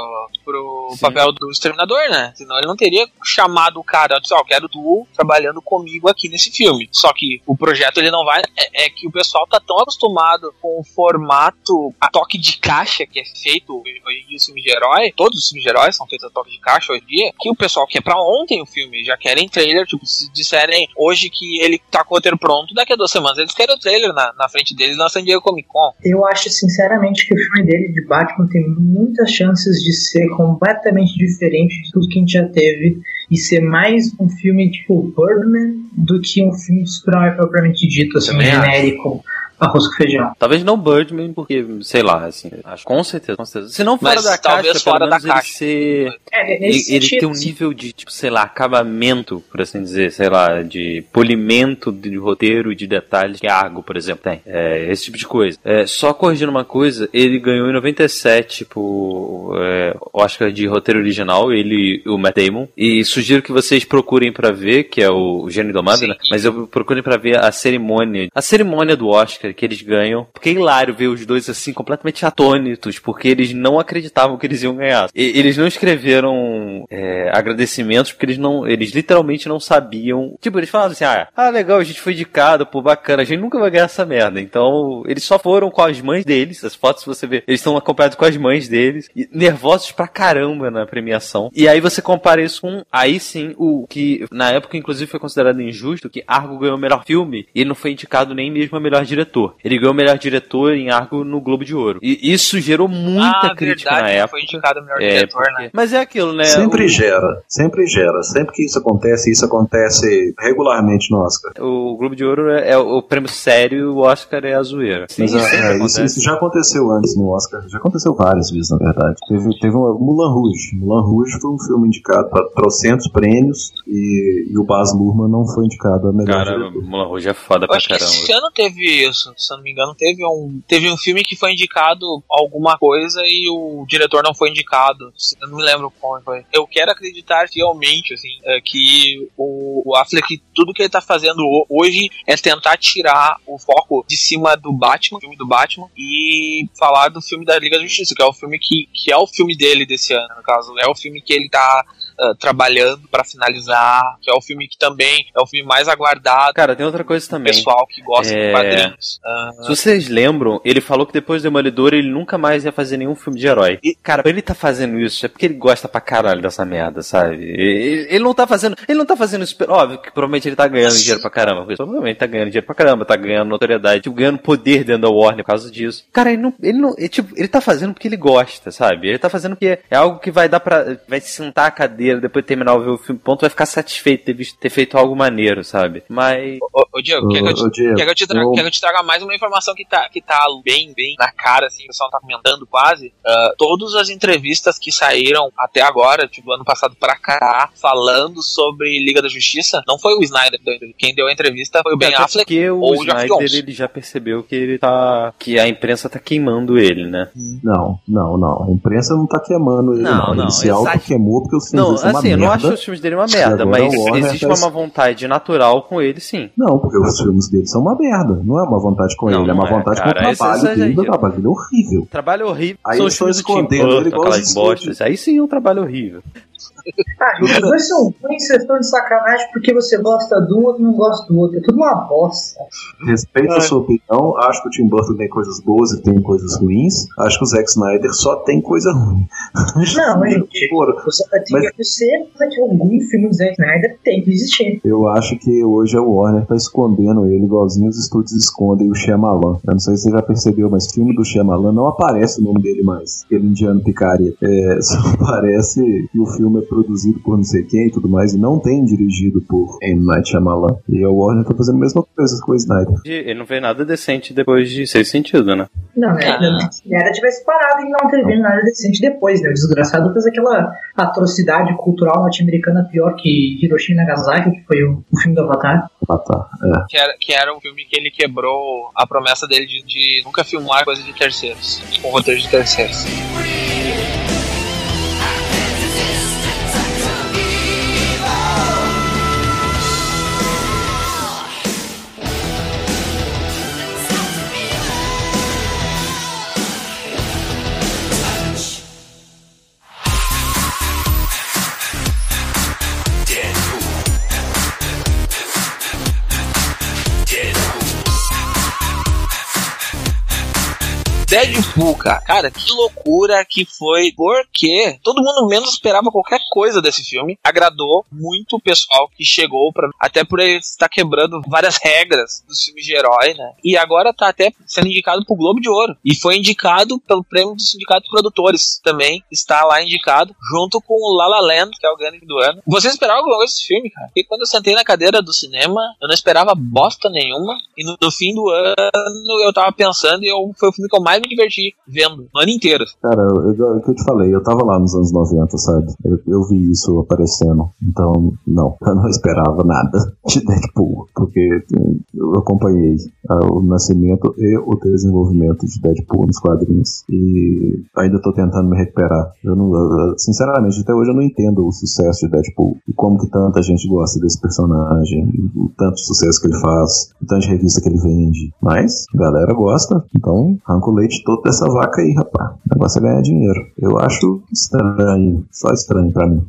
pro Sim. papel do Exterminador, né? Senão ele não teria chamado o cara, disse, ó, quero tu trabalhando comigo aqui nesse filme. Só que o projeto ele não vai. É, é que o pessoal tá tão acostumado com o formato a toque de caixa que é feito hoje em dia de herói. Todos os filmes de herói são feitos a toque de caixa hoje em dia. Que o pessoal quer pra ontem o filme. Já querem trailer, tipo, se disserem hoje que ele tá com o roteiro pronto, daqui a duas semanas eles querem o trailer na, na frente deles na San Diego Comic Con. Eu acho sinceramente que o filme dele de Batman tem muitas chances de ser completamente diferente de tudo que a gente já teve e ser mais um filme tipo Birdman do que um filme super-herói propriamente dito, assim, Também acho. Arroz com feijão. Talvez não Birdman, porque, sei lá, assim, acho com certeza, com certeza. Se não fora Mas da talvez caixa, fora pelo da ele caixa. ser É, ele, nesse ele sentido, tem um nível de, tipo, sei lá, acabamento, por assim dizer, sei lá, de polimento de roteiro e de detalhes que Argo, por exemplo, tem. É, esse tipo de coisa. É, só corrigindo uma coisa, ele ganhou em 97, tipo, é, Oscar de roteiro original, ele e o Matt Damon. E sugiro que vocês procurem pra ver, que é o Gênio Domado, né? Mas eu procurem pra ver a cerimônia, a cerimônia do Oscar que eles ganham. Porque é hilário ver os dois assim, completamente atônitos, porque eles não acreditavam que eles iam ganhar. E- eles não escreveram é, agradecimentos porque eles não, eles literalmente não sabiam. Tipo, eles falavam assim: ah, ah, legal, a gente foi indicado, pô, bacana, a gente nunca vai ganhar essa merda. Então, eles só foram com as mães deles, as fotos você vê, eles estão acompanhados com as mães deles, e nervosos pra caramba na premiação. E aí você compara isso com, aí sim, o que na época inclusive foi considerado injusto, que Argo ganhou o melhor filme e ele não foi indicado nem mesmo a melhor diretor. Ele ganhou o melhor diretor em Argo no Globo de Ouro. E isso gerou muita ah, crítica verdade, na época. foi indicado o melhor É, diretor, porque- né? Mas é aquilo, né? Sempre O- gera, sempre gera. Sempre que isso acontece, isso acontece regularmente no Oscar. O Globo de Ouro é, é o prêmio sério e o Oscar é a zoeira. Mas, sempre é, é, isso, acontece. isso já aconteceu antes no Oscar. Já aconteceu várias vezes, na verdade. Teve, teve um Mulan Rouge. Mulan Rouge foi um filme indicado para trocentos prêmios e, e o Baz Luhrmann não foi indicado a melhor Cara, diretor. Mulan Rouge é foda Eu pra acho que esse caramba. ano teve isso, se eu não me engano, teve um, teve um filme que foi indicado alguma coisa e o diretor não foi indicado. Eu não me lembro qual foi. Eu quero acreditar fielmente, assim, é, que o, o Affleck, tudo que ele tá fazendo ho- hoje é tentar tirar o foco de cima do Batman, filme do Batman, e falar do filme da Liga da Justiça, que é o filme que, que é o filme dele desse ano, no caso. É o filme que ele tá ah, trabalhando pra finalizar, que é o filme que também é o filme mais aguardado Cara, tem outra coisa também. pessoal que gosta É. de quadrinhos. Ah, Se vocês lembram, ele falou que depois do Demolidor ele nunca mais ia fazer nenhum filme de herói. E, cara, ele tá fazendo isso é porque ele gosta pra caralho dessa merda, sabe? Ele, ele não tá fazendo. Ele não tá fazendo isso. Óbvio que provavelmente ele tá ganhando dinheiro pra caramba. Provavelmente tá ganhando dinheiro pra caramba, tá ganhando notoriedade, tipo, ganhando poder dentro da Warner por causa disso. Cara, ele não. Ele não. ele, tipo, ele tá fazendo porque ele gosta, sabe? Ele tá fazendo porque é algo que vai dar pra. Vai sentar a cadeira maneira, depois de terminar o filme, ponto, vai ficar satisfeito de ter, visto, ter feito algo maneiro, sabe? Mas. Ô, ô Diego, quer, que eu te, Diego, quer, que eu te traga, eu... quer que eu te traga mais uma informação que tá, que tá bem, bem na cara, assim, o pessoal tá comentando quase. Uh, todas as entrevistas que saíram até agora, tipo, ano passado pra cá, falando sobre Liga da Justiça, não foi o Snyder quem deu a entrevista foi o Ben Affleck porque o ou o Snyder ele já percebeu que ele tá que a imprensa tá queimando ele, né? Não, não, não. A imprensa não tá queimando ele, não. não. Ele não, se auto-queimou porque os filmes não, assim, eu não acho os filmes dele uma merda, mas existe tá... uma vontade natural com ele, sim. Não, porque os filmes dele são uma merda. Não é uma vontade com não, ele, é uma é, vontade cara, com o trabalho é dele. O trabalho dele é horrível. Trabalho horrível. Aí são os filmes escondendo ele aquelas bostas. Aí sim é um trabalho horrível. Ah, os dois são ruins, vocês estão de sacanagem porque você gosta do outro e não gosta do outro. É tudo uma bosta. Respeito a sua opinião, acho que o Tim Burton tem coisas boas e tem coisas ruins. Acho que o Zack Snyder só tem coisa ruim. Não, (laughs) gente. Você mas... que que algum filme do Zack Snyder tem que existir. Eu acho que hoje a Warner tá escondendo ele, igualzinho os estúdios escondem o Shyamalan. Eu não sei se você já percebeu, mas filme do Shyamalan não aparece o nome dele mais. Aquele indiano picaria. É, (laughs) só aparece que o filme é produzido por não sei quem e tudo mais, e não tem dirigido por M. Night Shyamalan. E a Warner tá fazendo a mesma coisa com o Snyder. Ele não fez nada decente depois de Seis Sentido, né? Não, né? Ah. Era tivesse parado e não ter vindo nada decente depois, né? O desgraçado fez aquela atrocidade cultural norte-americana pior que Hiroshima e Nagasaki, que foi o, o filme do Avatar. Avatar, é. Que era, que era um filme que ele quebrou a promessa dele de, de nunca filmar coisa de terceiros, com roteiro de terceiros. Deadpool, cara. Cara, que loucura que foi. Porque todo mundo menos esperava qualquer coisa desse filme. Agradou muito o pessoal que chegou para Até por ele estar quebrando várias (laughs) regras dos filmes de herói, né? E agora tá até sendo indicado pro Globo de Ouro. E foi indicado pelo prêmio do Sindicato de Produtores também. Está lá indicado, junto com o La La Land, que é o grande do ano. Você esperava alguma coisa desse filme, cara? Porque quando eu sentei na cadeira do cinema, eu não esperava bosta nenhuma. E no, no fim do ano eu tava pensando e eu, foi o filme que eu mais mais me diverti vendo, o ano inteiro. Cara, eu, eu, o que eu te falei, eu tava lá nos anos 90, sabe? Eu, eu vi isso aparecendo. Então, não, eu não esperava nada de Deadpool, porque eu acompanhei o nascimento e o desenvolvimento de Deadpool nos quadrinhos. E ainda tô tentando me recuperar. Eu não, eu, sinceramente, até hoje eu não entendo o sucesso de Deadpool e como que tanta gente gosta desse personagem, o tanto sucesso que ele faz, o tanto de revista que ele vende. Mas, a galera gosta, então arranca todo dessa vaca aí, rapaz. O negócio é ganhar dinheiro. Eu acho estranho, só estranho pra mim.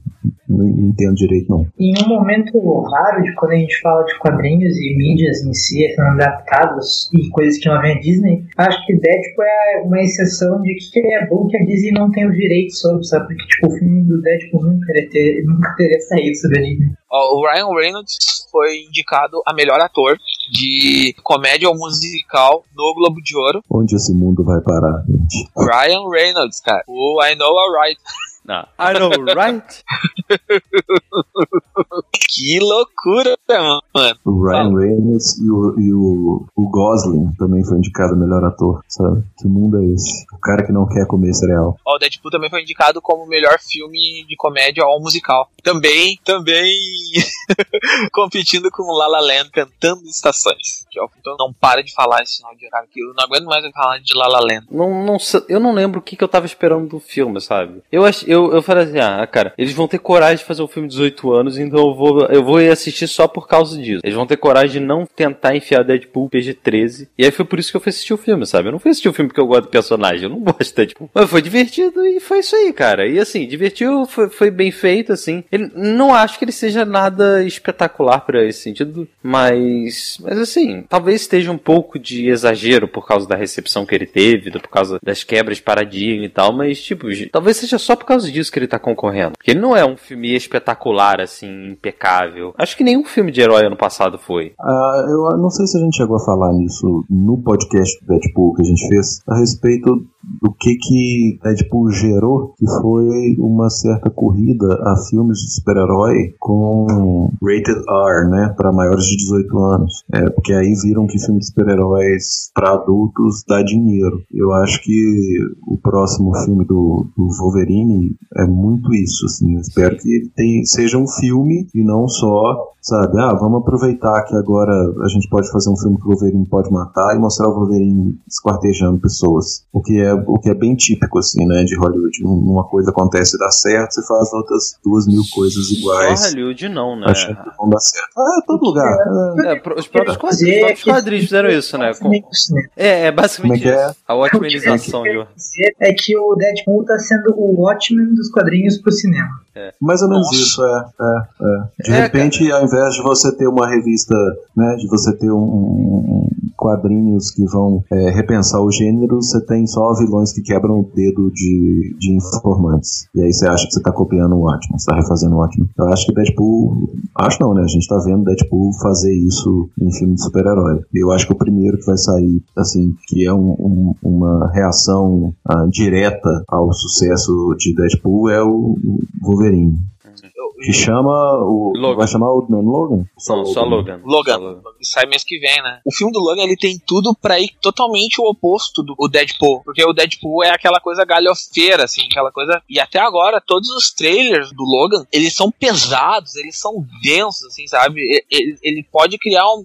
Não entendo direito, não. Em um momento raro de quando a gente fala de quadrinhos e mídias em si, sendo adaptados e coisas que não vem a Disney, acho que Deadpool é uma exceção de que é bom que a Disney não tem os direitos sobre, sabe? Porque, tipo, o filme do Deadpool nunca teria, ter, nunca teria saído sobre a Disney. O Ryan Reynolds foi indicado a melhor ator de comédia ou musical no Globo de Ouro. Onde esse mundo vai parar, gente? Ryan Reynolds, cara. O I Know Alright. Não. I know, right? (laughs) que loucura, mano. O Ryan Reynolds e, o, e o, o Gosling também foi indicado melhor ator, sabe? Que mundo é esse? O cara que não quer comer cereal. Ó, o Deadpool também foi indicado como melhor filme de comédia ou musical. Também, também (laughs) competindo com La La Land cantando estações. Que então não para de falar esse final de cara, que eu não aguento mais falar de La La Land. Não, não, eu não lembro o que, que eu tava esperando do filme, sabe? Eu, ach, eu, eu falei assim, ah, cara, eles vão ter coragem de fazer um filme de 18 anos, então eu vou, eu vou assistir só por causa disso. Eles vão ter coragem de não tentar enfiar Deadpool PG-13. E aí foi por isso que eu fui assistir o filme, sabe? Eu não fui assistir o filme porque eu gosto do personagem, eu não gosto de Deadpool. Mas foi divertido e foi isso aí, cara. E assim, divertiu, foi, foi bem feito, assim. Ele, não acho que ele seja nada espetacular para esse sentido, mas, mas assim, talvez esteja um pouco de exagero por causa da recepção que ele teve, por causa das quebras paradigma e tal, mas tipo, talvez seja só por causa disso que ele tá concorrendo. Porque ele não é um filme espetacular, assim, impecável. Acho que nenhum filme de herói ano passado foi. Uh, eu não sei se a gente chegou a falar nisso no podcast do Deadpool que a gente fez, a respeito do que que Deadpool gerou, que foi uma certa corrida a filmes de super-herói com rated R, né, para maiores de 18 anos. É, porque aí viram que filmes de super-heróis para adultos dá dinheiro. Eu acho que o próximo filme do, do Wolverine é muito isso, assim. Eu espero que ele tenha, seja um filme e não só sabe? Ah, vamos aproveitar que agora a gente pode fazer um filme que o Wolverine pode matar e mostrar o Wolverine esquartejando pessoas. O que é, o que é bem típico, assim, né, de Hollywood. Uma coisa acontece e dá certo, você faz outras duas mil coisas iguais. Só Hollywood não, né? Achando que vão dar certo. Ah, é todo lugar. É, é, os próprios quadrinhos, os próprios quadrinhos fizeram isso, né? Com... É, é basicamente é que é? isso. A Watchmenização de... dizer é que o Deadpool tá sendo o Watchmen dos quadrinhos pro cinema. Mais ou menos Nossa. isso, é. é, é. De É, repente, ao invés de você ter uma revista, né, de você ter um, um- quadrinhos que vão é, repensar o gênero, você tem só vilões que quebram o dedo de, de informantes. E aí você acha que você tá copiando o Watchmen, você tá refazendo o Watchmen. Eu acho que Deadpool. Acho não, né? A gente tá vendo Deadpool fazer isso em filme de super-herói. Eu acho que o primeiro que vai sair, assim, que é um- um- uma reação ah, direta ao sucesso de Deadpool é o Wolverine. Que chama o. Logan. Vai chamar o Man Logan? Não, só Logan. Logan. Só Logan. E sai mês que vem, né? O filme do Logan, ele tem tudo pra ir totalmente o oposto do o Deadpool. Porque o Deadpool é aquela coisa galhofeira, assim, aquela coisa... E até agora, todos os trailers do Logan, eles são pesados, eles são densos, assim, sabe? Ele, ele pode criar um-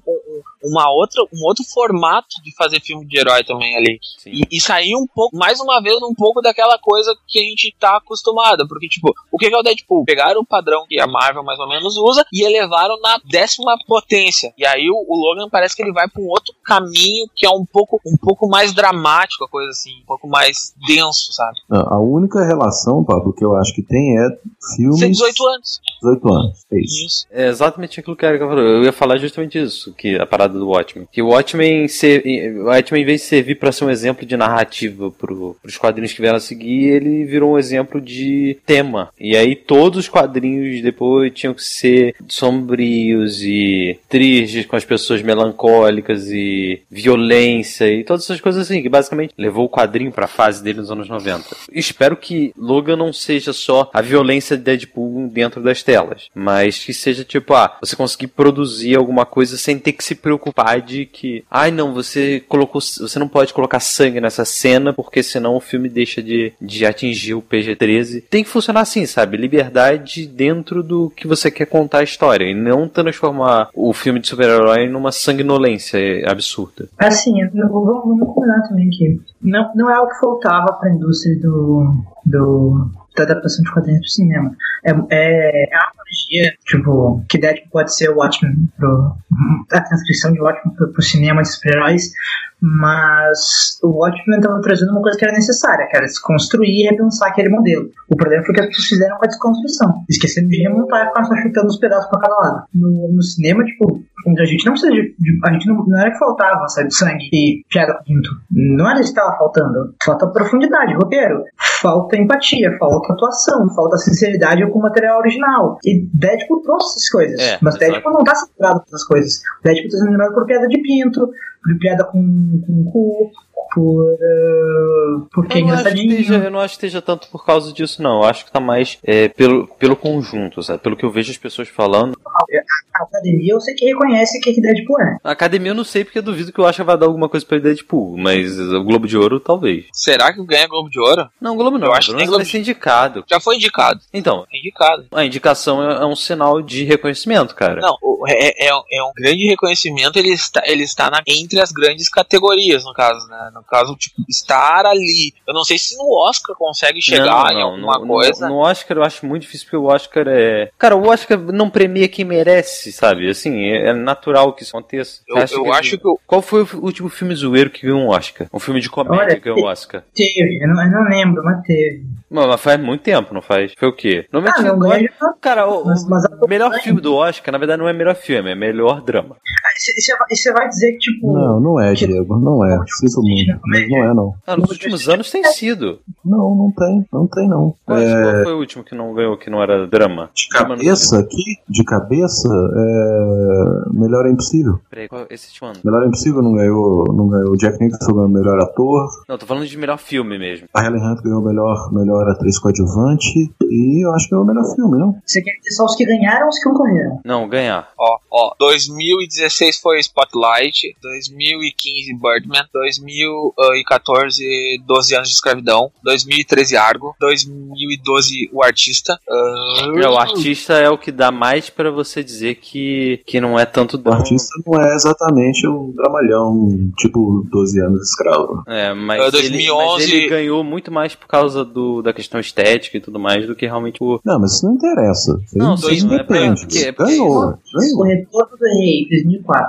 uma outra, um outro formato de fazer filme de herói também ali. E, e sair um pouco, mais uma vez, um pouco daquela coisa que a gente tá acostumado. Porque, tipo, o que que é o Deadpool? Pegaram o padrão que a Marvel mais ou menos usa e elevaram na décima potência. E aí o, o Logan parece que ele vai pra um outro caminho que é um pouco, um pouco mais dramático, a coisa assim, um pouco mais denso, sabe? Não, a única relação, Pablo, que eu acho que tem é filmes. Tem 18 anos. 18 anos. É isso. Isso. É exatamente aquilo que a Erika falou. Eu ia falar justamente isso, que a parada do Watchmen. Que o Watchmen, ser, Watchmen em vez de servir para ser um exemplo de narrativa pro, pros quadrinhos que vieram a seguir, ele virou um exemplo de tema. E aí todos os quadrinhos depois tinham que ser sombrios e tristes, com as pessoas melancólicas e violência e todas essas coisas assim, que basicamente levou o quadrinho pra fase dele nos anos 90. Espero que Logan não seja só a violência de Deadpool dentro das telas, mas que seja tipo, ah, você conseguir produzir alguma coisa sem ter que se preocupar de que, ai não, você colocou, você não pode colocar sangue nessa cena porque senão o filme deixa de, de atingir o PG-13. Tem que funcionar assim, sabe? Liberdade dentro do que você quer contar a história e não transformar o filme de super-herói numa sanguinolência absurda. Assim, vamos combinar também que não, não é o que faltava para a indústria do, do, da adaptação de quadrinhos pro cinema. É, é, é a analogia, tipo, que Deadpool pode ser o Watchmen, pro, a transcrição de Watchmen pro, pro cinema de super-heróis, mas o Watchmen estava trazendo uma coisa que era necessária, que era desconstruir e repensar aquele modelo. O problema foi que as pessoas fizeram com a desconstrução. Esqueceram de remontar e ficaram só chutando os pedaços pra cada lado. No, no cinema, tipo, a gente não precisa de. de- a gente não, não era que faltava, sabe, sangue e piada com. Não era isso que estava faltando. Falta profundidade, roteiro. Falta empatia, falta atuação, falta sinceridade com o material original. E Deadpool trouxe essas coisas. É, mas exato. Deadpool não tá centrado nessas coisas. Deadpool tá lembrado por piada de pinto, por piada com, com cu, por. Uh, porque é Eu não, acho que engraçadinho. esteja, eu não acho que esteja tanto por causa disso, não. Eu acho que tá mais é, pelo, pelo conjunto, sabe? Pelo que eu vejo as pessoas falando. A academia eu sei que reconhece o que, que Deadpool é. A academia eu não sei porque eu duvido que o Oscar vai dar alguma coisa pra Deadpool, mas o Globo de Ouro talvez. Será que ganha Globo de Ouro? Não, o Globo não. Eu acho que tem Globo vai ser indicado. Já foi indicado. Então, É indicado. a indicação é, é um sinal de reconhecimento, cara. Não, o- é, é, é um grande reconhecimento, ele está, ele está na- entre as grandes categorias, no caso, né? No caso, tipo, estar ali. Eu não sei se no Oscar consegue chegar em alguma no, coisa. No, no Oscar eu acho muito difícil porque o Oscar é. Cara, o Oscar não premia quem merece, sabe? Assim, é, é natural que isso aconteça. Eu, eu que- acho que o, Qual foi o último filme zoeiro que ganhou um Oscar? Um filme de comédia Olha, que ganhou um Oscar. Teve, eu não, eu não lembro, mas teve. Não, mas faz muito tempo, não faz? Foi o quê? Normalmente, Ah, não. Oscar- Cara, o, Mas- mas melhor filme do Oscar, na verdade, não é melhor filme, é melhor drama. E você vai dizer que, tipo, Não, não é, Diego, não é. Sinto muito, mas não é, não. Ah, nos últimos anos tem sido. Não, não tem, não tem, não. Qual, É, qual foi o último que não ganhou, que não era drama? de cabeça aqui, de cabeça, é... Melhor é Impossível. Peraí, qual, esse último ano? Melhor é Impossível não ganhou, não ganhou. Jack Nicholson ganhou melhor ator. Não, tô falando de melhor filme mesmo. A Helen Hunt ganhou melhor, melhor atriz coadjuvante. E eu acho que ganhou o melhor filme, não? Você quer dizer só os que ganharam ou os que concorreram? Não, ganhar. Ó, ó, 2016 foi Spotlight, 2015 Birdman, 2014 12 anos de escravidão, 2013 Argo, 2012 O Artista. ah, É, o artista é o que dá mais pra você dizer que, que não é tanto O drama. artista não é exatamente um dramalhão, tipo 12 anos de escravo. É, mas, É, ele, 2011 mas ele ganhou muito mais por causa do, da questão estética e tudo mais do que realmente o. Não, mas isso não interessa. Não, isso sim, não é pra- depende. é porque- ganhou, O ganhou. Retorno do Rei, 2004.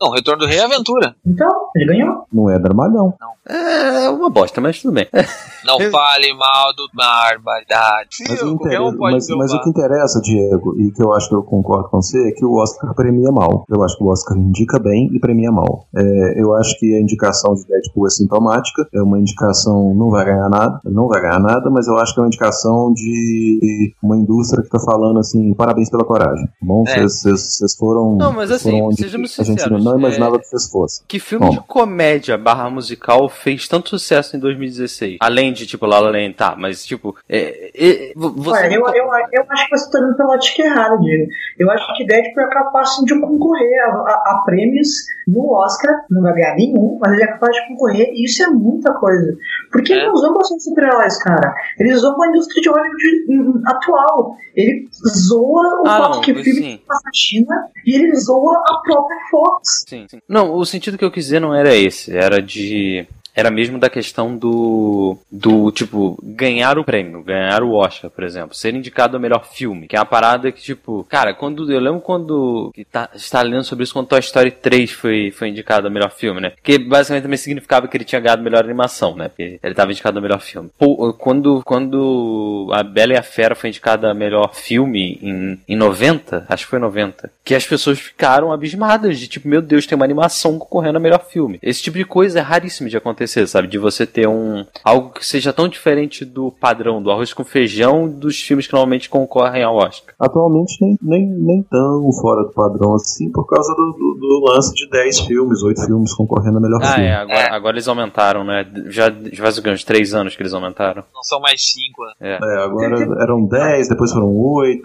Não, Retorno do Rei é Aventura. Então, ele ganhou. Não é dramalhão. É uma bosta, mas tudo bem. (laughs) Não fale mal do barbaridade. Mas, o, Sim, inter- um mas- mas o que interessa, Diego, e que eu acho que eu concordo com você, é que o Oscar premia mal. Eu acho que o Oscar indica bem e premia mal. É, eu acho que a indicação de Deadpool é sintomática, é uma indicação, não vai ganhar nada, não vai ganhar nada, mas eu acho que é uma indicação de uma indústria que tá falando assim, parabéns pela coragem. tá Bom, É. vocês foram. Não, mas assim, foram onde sejamos a não imaginava é- que vocês fossem. Que filme Bom. de comédia barra musical fez tanto sucesso em 2016? Além de, tipo, La La Land, tá, mas, tipo, é, é, vo- você... Olha, eu, eu, eu acho que você tá dando pela ótica errada, Diego. Eu acho que Deadpool é capaz de concorrer a, a- a prêmios no Oscar, não vai ganhar nenhum, mas ele é capaz de concorrer, e isso é muita coisa. Porque ele É. não usou bastante super-heróis, cara. Ele usou uma indústria de Hollywood hum, atual. Ele zoa o Ah, fato não, que o filme sim. passa na China e ele zoa a própria Fox. Sim, sim. Não, o sentido que eu quis dizer não era esse, era de. Era mesmo da questão do. do, tipo, ganhar o prêmio, ganhar o Oscar, por exemplo. Ser indicado ao melhor filme. Que é uma parada que, tipo, cara, quando. Eu lembro quando. Que tá, está lendo sobre isso quando Toy Story 3 foi, foi indicado ao melhor filme, né? Que basicamente também significava que ele tinha ganhado melhor animação, né? Porque ele estava indicado ao melhor filme. Pô, quando, quando a Bela e a Fera foi indicada a melhor filme em, em 90, acho que foi 90, que as pessoas ficaram abismadas de tipo, meu Deus, tem uma animação concorrendo a melhor filme. Esse tipo de coisa é raríssimo de acontecer, sabe? De você ter um algo que seja tão diferente do padrão do arroz com feijão dos filmes que normalmente concorrem ao Oscar. Atualmente nem, nem, nem tão fora do padrão assim, por causa do, do- do lance de 10 filmes, 8 filmes concorrendo a melhor Ah, filme. é, agora, agora eles aumentaram, né? Já, já faz? Uns três anos que eles aumentaram. Não são mais cinco, né? É. É, agora eram 10, depois foram 8,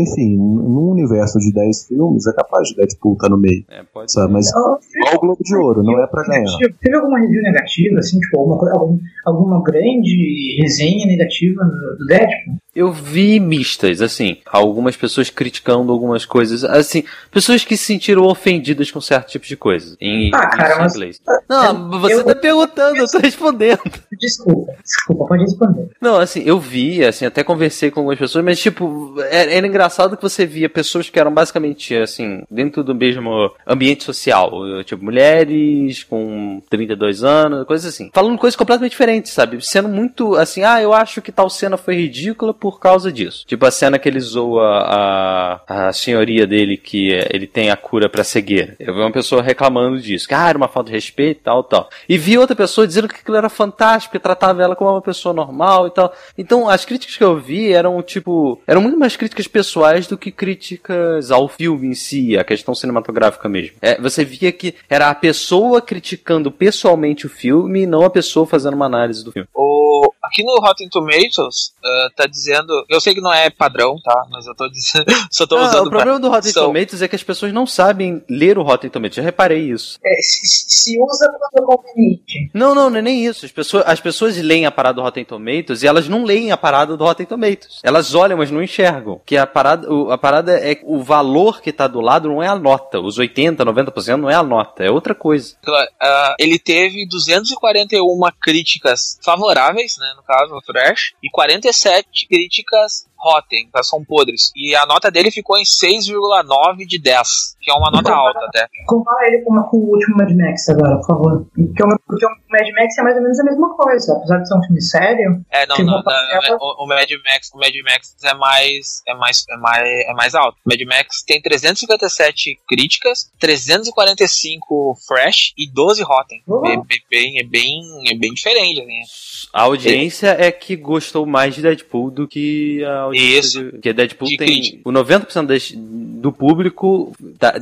enfim, num universo de 10 filmes é capaz de Deadpool estar no meio, É, pode sabe? Mas Ah, igual o Globo de Ouro, não é pra ganhar. Teve alguma review negativa, assim, tipo, alguma, alguma grande resenha negativa do Deadpool? Eu vi mistas, assim, algumas pessoas criticando algumas coisas, assim, pessoas que se sentiram ofendidas com certo tipo de coisa. Em, Ah, cara, em mas- inglês. Não, você eu- tá perguntando, eu tô respondendo. Desculpa, desculpa, pode responder. Não, assim, eu vi, assim, até conversei com algumas pessoas, mas, tipo, era, era engraçado que você via pessoas que eram basicamente, assim, dentro do mesmo ambiente social. Tipo, mulheres com 32 anos, coisas assim. Falando coisas completamente diferentes, sabe? Sendo muito, assim, ah, eu acho que tal cena foi ridícula por causa disso. Tipo, a cena que ele zoa a, a senhoria dele, que é- ele tem a cura pra cegueira. Eu vi uma pessoa reclamando disso, que, ah, era uma falta de respeito e tal, tal. E vi outra pessoa dizendo que aquilo era fantástico, que tratava ela como uma pessoa normal e tal. Então, as críticas que eu vi eram, tipo, eram muito mais críticas pessoais do que críticas ao filme em si, a questão cinematográfica mesmo. É, você via que era a pessoa criticando pessoalmente o filme e não a pessoa fazendo uma análise do filme. O, aqui no Rotten Tomatoes ah, tá dizendo. Eu sei que não é padrão, tá? Mas eu tô dizendo. (laughs) Só tô Ah, usando o problema do Rotten são- Tomatoes é que as pessoas não sabem ler o Rotten Tomatoes. Já reparei isso. É, se, se usa quando é conveniente. Não, não, não é nem isso. As pessoas, as pessoas leem a parada do Rotten Tomatoes e elas não leem a parada do Rotten Tomatoes. Elas olham, mas não enxergam. Que a parada, o- a parada é que o valor que tá do lado não é a nota. Os 80, 90% não é a nota, é outra coisa. Ah, ele teve 241 críticas favoráveis, né, no caso, ao Thrash, e 47 críticas Rotten, são podres. E a nota dele ficou em 6,9 de 10, que é uma nota alta até. Compara ele com, com o último Mad Max agora, por favor. Porque o, porque o Mad Max é mais ou menos a mesma coisa, apesar de ser um filme sério. É, não, não, não o, o, Mad Max, o Mad Max é mais, é mais, é mais, é mais alto. O Mad Max tem 357 críticas, 345 fresh e 12 rotten. Uhum. É, bem, é, bem, é bem diferente, né? A audiência é que gostou mais de Deadpool do que a audiência Isso. de, porque Deadpool de tem crítica. o 90% das, do público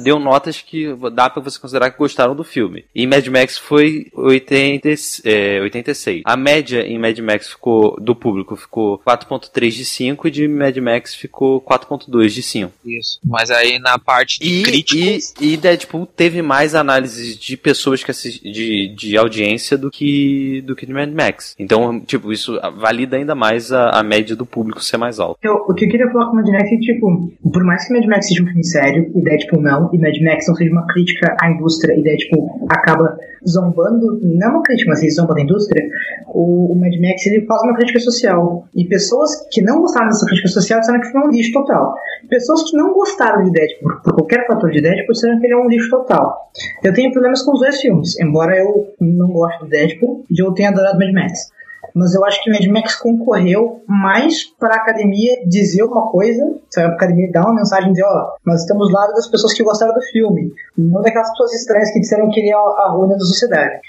deu notas que dá para você considerar que gostaram do filme. E Mad Max foi 80, é, 86. A média em Mad Max ficou do público ficou 4.3 de 5 e de Mad Max ficou 4.2 de 5. Isso. Mas aí na parte de e, críticos... E, e Deadpool teve mais análises de pessoas que assist, de, de audiência do que do que de Mad Max. Então, tipo, isso valida ainda mais a, a média do público ser mais alta. Eu, o que eu queria falar com Mad Max é tipo, por mais que Mad Max seja um filme sério e Deadpool não, e Mad Max não seja uma crítica à indústria e Deadpool acaba zombando, não é uma crítica, mas ele zomba da indústria, o, o Mad Max ele faz uma crítica social. E pessoas que não gostaram dessa crítica social disseram que foi um lixo total. Pessoas que não gostaram de Deadpool, por, qualquer fator de Deadpool, disseram que ele é um lixo total. Eu tenho problemas com os dois filmes, embora eu não goste do Deadpool e eu tenha adorado Mad Max mas eu acho que Mad Max concorreu mais para a academia dizer uma coisa, sabe? A academia dar uma mensagem de, ó, nós estamos lá das pessoas que gostaram do filme, não daquelas pessoas estranhas que disseram que ele é a ruína da sociedade.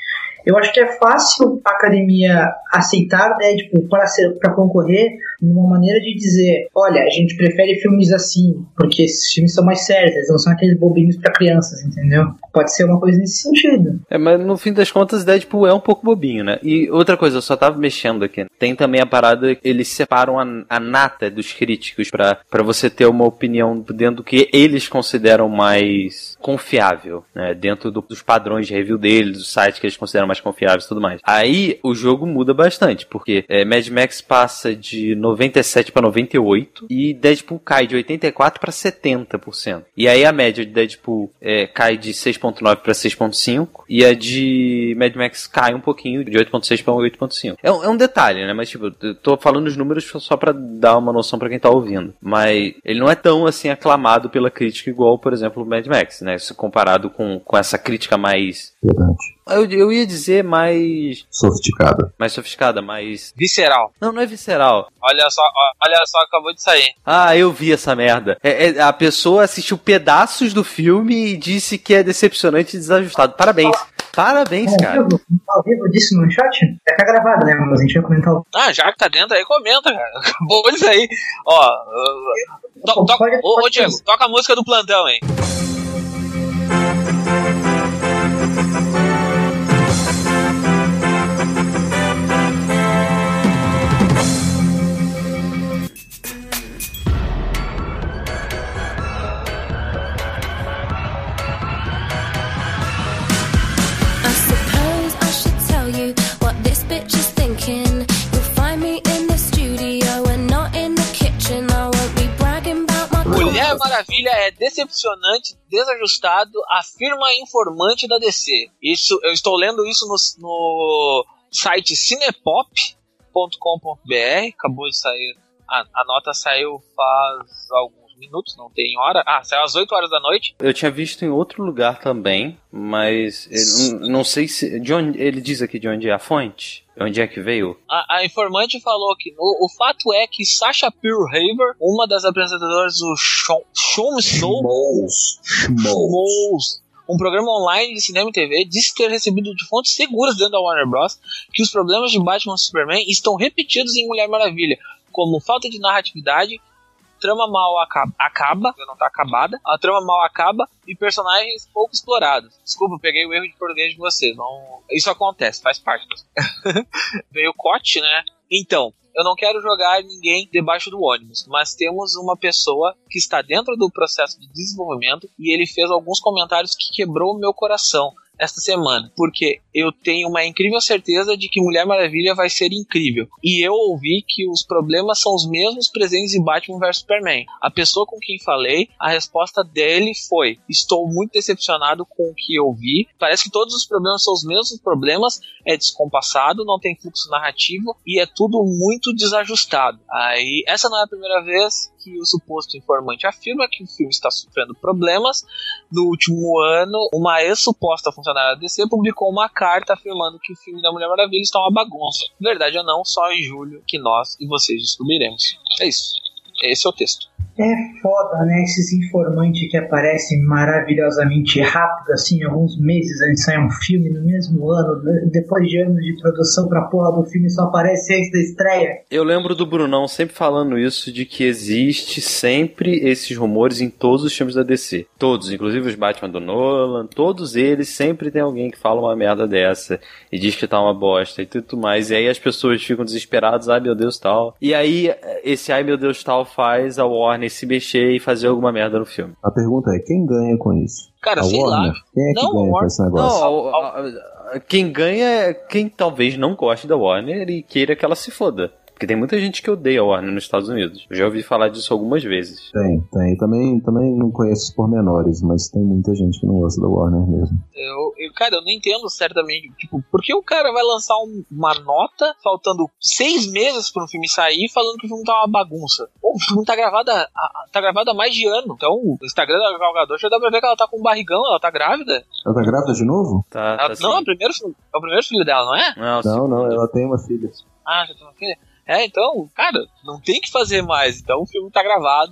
Eu acho que é fácil a academia aceitar Deadpool para ser para concorrer numa maneira de dizer, olha, a gente prefere filmes assim, porque esses filmes são mais sérios, eles não são aqueles bobinhos para crianças, entendeu? Pode ser uma coisa nesse sentido. É, mas no fim das contas, Deadpool é um pouco bobinho, né? E outra coisa, eu só tava mexendo aqui. Tem também a parada, eles separam a, a nata dos críticos para você ter uma opinião dentro do que eles consideram mais confiável, né? Dentro do, dos padrões de review deles, dos sites que eles consideram mais confiáveis e tudo mais. Aí o jogo muda bastante, porque é, Mad Max passa de 97 para 98 e Deadpool cai de 84 para 70%. E aí a média de Deadpool é, cai de 6.9 para 6.5 e a de Mad Max cai um pouquinho de 8.6 para 8.5. É, um, é um detalhe, né? Mas tipo, eu tô falando os números só para dar uma noção para quem tá ouvindo. Mas ele não é tão assim aclamado pela crítica igual, por exemplo, o Mad Max, né? Se comparado com, com essa crítica mais Verdade. Eu, eu ia dizer mais. Sofisticada. Mais sofisticada, mais. Visceral. Não, não é visceral. Olha só, olha só, acabou de sair. Ah, eu vi essa merda. É, é, a pessoa assistiu pedaços do filme e disse que é decepcionante e desajustado. Parabéns. Parabéns, é, cara. Ao vivo disso no chat? É tá gravado, né? Mas a gente vai comentar. Ah, já que tá dentro aí, comenta, cara. (laughs) Acabou isso aí. Ó. To, to, ô, Diego, toca a música do plantão, hein? Maravilha é decepcionante, desajustado, afirma informante da DC. Isso, eu estou lendo isso no, no site cinepop.com.br. Acabou de sair. A, a nota saiu faz alguns minutos, não tem hora. Ah, saiu às 8 horas da noite. Eu tinha visto em outro lugar também, mas não sei se. De onde, ele diz aqui de onde é a fonte? Onde é que veio? A, a informante falou que o, o, fato é que Sasha Haver, uma das apresentadoras do Show, Show Snow, um programa online de cinema e TV, disse ter recebido de fontes seguras dentro da Warner Bros. que os problemas de Batman e Superman estão repetidos em Mulher Maravilha, como falta de narratividade, trama mal acaba, acaba não tá acabada, a trama mal acaba e personagens pouco explorados. Desculpa, peguei o erro de português de vocês. Não, isso acontece, faz parte. (laughs) Veio o Cote, né? Então, eu não quero jogar ninguém debaixo do ônibus, mas temos uma pessoa que está dentro do processo de desenvolvimento e ele fez alguns comentários que quebrou meu coração. Esta semana, porque eu tenho uma incrível certeza de que Mulher Maravilha vai ser incrível. E eu ouvi que os problemas são os mesmos presentes em Batman vs Superman. A pessoa com quem falei, a resposta dele foi: Estou muito decepcionado com o que eu vi. Parece que todos os problemas são os mesmos problemas, é descompassado, não tem fluxo narrativo e é tudo muito desajustado. Aí, essa não é a primeira vez que o suposto informante afirma que o filme está sofrendo problemas. No último ano, uma ex-suposta funcionária da DC publicou uma carta afirmando que o filme da Mulher Maravilha está uma bagunça. Verdade ou não, só em julho que nós e vocês descobriremos. É isso. Esse é o texto. É foda, né? Esses informantes que aparecem maravilhosamente rápido, assim, alguns meses antes de sair um filme, no mesmo ano, depois de anos de produção pra porra do filme, só aparece antes da estreia. Eu lembro do Brunão sempre falando isso, de que existe sempre esses rumores em todos os filmes da DC. Todos, inclusive os Batman do Nolan, todos eles sempre tem alguém que fala uma merda dessa e diz que tá uma bosta e tudo mais. E aí as pessoas ficam desesperadas, ai meu Deus tal. E aí esse ai meu Deus tal faz a Warner se mexer e fazer alguma merda no filme. A pergunta é, quem ganha com isso? Cara, a sei Warner? lá. Quem é que Não, ganha a com esse negócio? Não, a- a- a- quem ganha é quem talvez não goste da Warner e queira que ela se foda. Porque tem muita gente que odeia a Warner nos Estados Unidos. Eu já ouvi falar disso algumas vezes. Tem, tem. Também, também não conheço os pormenores, mas tem muita gente que não gosta da Warner mesmo. Eu, eu- cara, eu não entendo certamente. Tipo, por que o cara vai lançar um- uma nota faltando seis meses para um filme sair falando que o filme tá uma bagunça? Pô, o filme tá gravado, há- há- tá gravado há mais de ano. Então, o Instagram da Gal Gadot já dá pra ver que ela tá com um barrigão, ela tá grávida. Ela tá grávida de novo? Tá, Ela- tá não, é o, primeiro, filho- é o primeiro filho dela, não é? Não, Não, não, ela tem uma filha. Ah, já tem uma filha. É, então, cara, não tem que fazer mais. Então o filme tá gravado.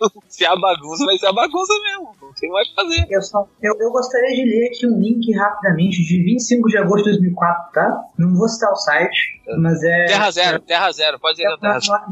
(laughs) Se é a bagunça, vai ser a bagunça mesmo. Não tem mais o que fazer. Eu, só, eu, eu gostaria de ler aqui um link rapidamente de 25 de agosto de 2004, tá? Não vou citar o site, mas é. Terra Zero, Terra Zero, pode que é Terra Zero.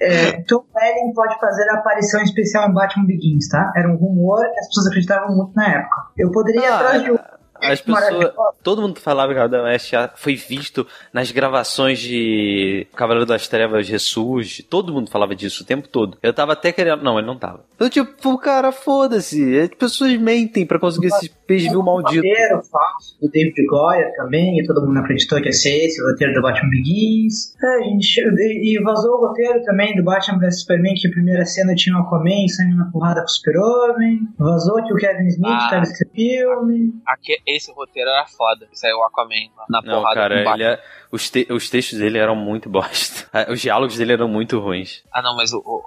É, Tom Welling pode fazer a aparição especial em Batman Begins, tá? Era um rumor que as pessoas acreditavam muito na época. Eu poderia ir Ah, atrás de um. As pessoas. Todo mundo falava que o Adam West foi visto nas gravações de Cavaleiro das Trevas Ressurge. Todo mundo falava disso o tempo todo. Eu tava até querendo. Não, ele não tava. Eu, tipo, cara, foda-se. As pessoas mentem pra conseguir esse peixe-view maldito. roteiro falso do David Goyer também, e todo mundo acreditou que ia ser esse o roteiro do Batman Begins. É, gente, e e vazou o roteiro também do Batman vs Superman, que a primeira cena tinha o Aquaman saindo na porrada com o Super-Homem. Vazou que o Kevin Smith Ah. tava esse filme. Aqui, esse roteiro era foda. Saiu o Aquaman na Não, porrada cara, com ele é- os, te- os textos dele eram muito bosta. (laughs) Os diálogos dele eram muito ruins. Ah, não, mas o, o-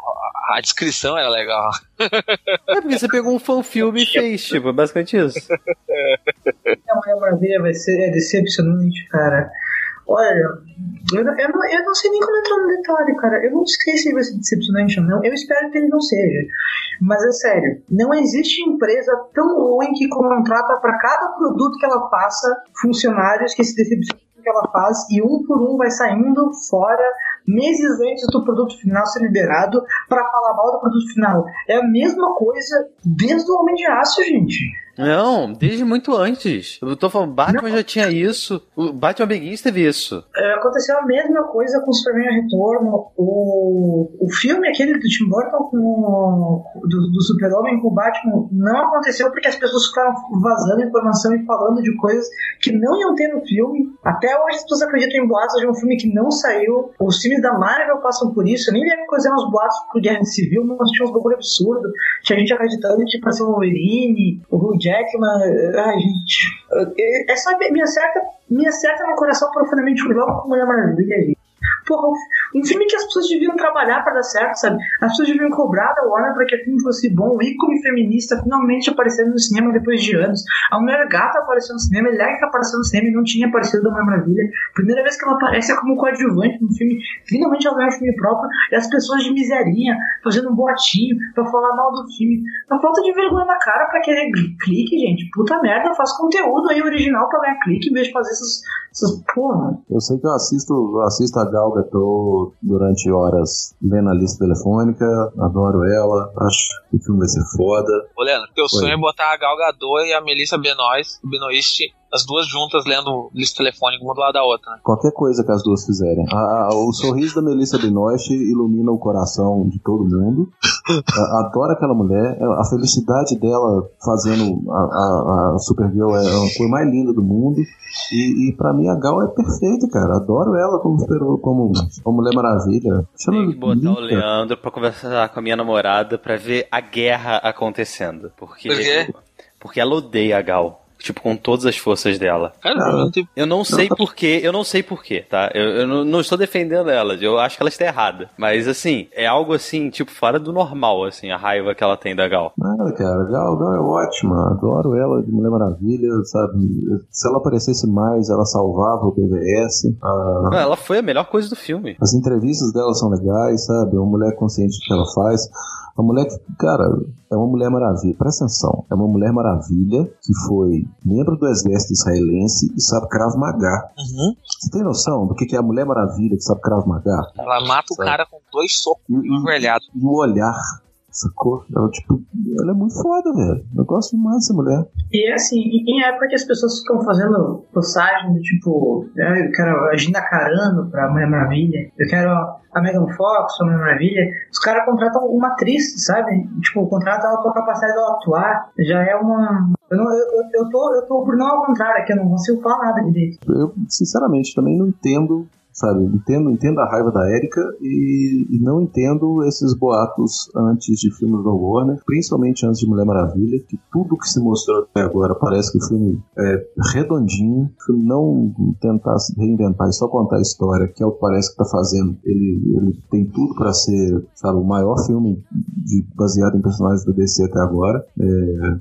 a, descrição era legal. (laughs) É porque você pegou um fã-filme e fez, tipo, é basicamente isso. A Mulher Maravilha vai ser é decepcionante, cara. Olha, eu, não- eu, não, eu não sei nem como entrar no detalhe, cara. Eu não sei se vai ser decepcionante ou não. Eu espero que ele não seja. Mas é sério, não existe empresa tão ruim que contrata para cada produto que ela faça funcionários que se decepcionam com o que ela faz e um por um vai saindo fora meses antes do produto final ser liberado para falar mal do produto final. É a mesma coisa desde o Homem de Aço, gente. Não, desde muito antes. Eu tô falando, Batman já tinha isso. O Batman Begins teve isso. É, aconteceu a mesma coisa com Superman Retorno. O, o filme aquele do Tim Burton com o, do, do Super-Homem com o Batman não aconteceu porque as pessoas ficaram vazando informação e falando de coisas que não iam ter no filme. Até hoje as pessoas acreditam em boatos de um filme que não saiu. Os filmes da Marvel passam por isso. Eu nem lembro eram os boatos pro Guerra Civil, mas tinha uns bagulho absurdo. Tinha gente acreditando que pra ser o Wolverine, o Hugh Jackman. Ai, gente. É, é só me acerta, me acerta no coração profundamente logo com Mulher Maravilha, gente. Porra, um filme que as pessoas deviam trabalhar pra dar certo, sabe? As pessoas deviam cobrar da Warner pra que o filme fosse bom. O ícone feminista finalmente aparecendo no cinema depois de anos. A Mulher Gata apareceu no cinema, Electra apareceu no cinema e não tinha aparecido da Mulher Maravilha. Primeira vez que ela aparece é como coadjuvante no filme. Finalmente ela ganha um filme próprio. E as pessoas de miserinha fazendo um boatinho pra falar mal do filme. A falta de vergonha na cara pra querer clique, gente. Puta merda, faz conteúdo aí original pra ganhar clique em vez de fazer essas. essas porra. Eu sei que eu assisto, assisto a Gal Gadot durante horas vendo a lista telefônica, adoro ela, acho que o filme vai ser foda. Ô, Leandro, teu Oi. sonho é botar a Gal Gadot e a Melissa Benoist, Benoist as duas juntas lendo lista telefônica uma do lado da outra. Né? Qualquer coisa que as duas fizerem. A, a, o sorriso da Melissa Binoche ilumina o coração de todo mundo. (laughs) Adoro aquela mulher. A felicidade dela fazendo a, a, a Supergirl é a coisa mais linda do mundo. E, e para mim a Gal é perfeita, cara. Adoro ela como, como, como Mulher Maravilha. Chama Tem que botar o Leandro pra conversar com a minha namorada pra ver a guerra acontecendo. Porque, Por quê? porque ela odeia a Gal tipo, com todas as forças dela. Cara. Eu não sei porquê, eu não sei porquê, tá? Eu, eu não, não, estou defendendo ela, eu acho que ela está errada. Mas, assim, é algo assim, tipo, fora do normal, assim, a raiva que ela tem da Gal. Nada, cara, Gal, Gal é ótima, adoro ela de Mulher Maravilha, sabe? Se ela aparecesse mais, ela salvava o PVS. A... Não, ela foi a melhor coisa do filme. As entrevistas dela são legais, sabe? É uma mulher consciente do que ela faz. Uma mulher que, cara, é uma mulher maravilha. Presta atenção. É uma mulher maravilha que foi membro do exército israelense e sabe Krav Maga. Uhum. Você tem noção do que é a mulher maravilha que sabe Krav Maga? Ela mata sabe? o cara com dois socos e, envergalhado. E o olhar Sacou? Ela, tipo, ela é muito foda, velho. Eu gosto demais dessa mulher. E assim, em época que as pessoas ficam fazendo postagem do tipo, ah, eu quero a Gina Carano pra Mulher Maravilha, eu quero a Megan Fox pra Mulher Maravilha, os caras contratam uma atriz, sabe? Tipo, contratam ela pra capacidade de atuar. Já é uma. Eu, não, eu, eu, tô, eu tô por não ao contrário aqui, eu não consigo falar nada direito. Eu, sinceramente, também não entendo sabe? Entendo, entendo a raiva da Erika e, e, não entendo esses boatos antes de filmes da Warner, principalmente antes de Mulher Maravilha, que tudo que se mostrou até agora parece que o filme é redondinho, o filme não tentar se reinventar e só contar a história, que é o que parece que está fazendo. Ele, ele tem tudo para ser, sabe, o maior filme de, baseado em personagens do DC até agora. É,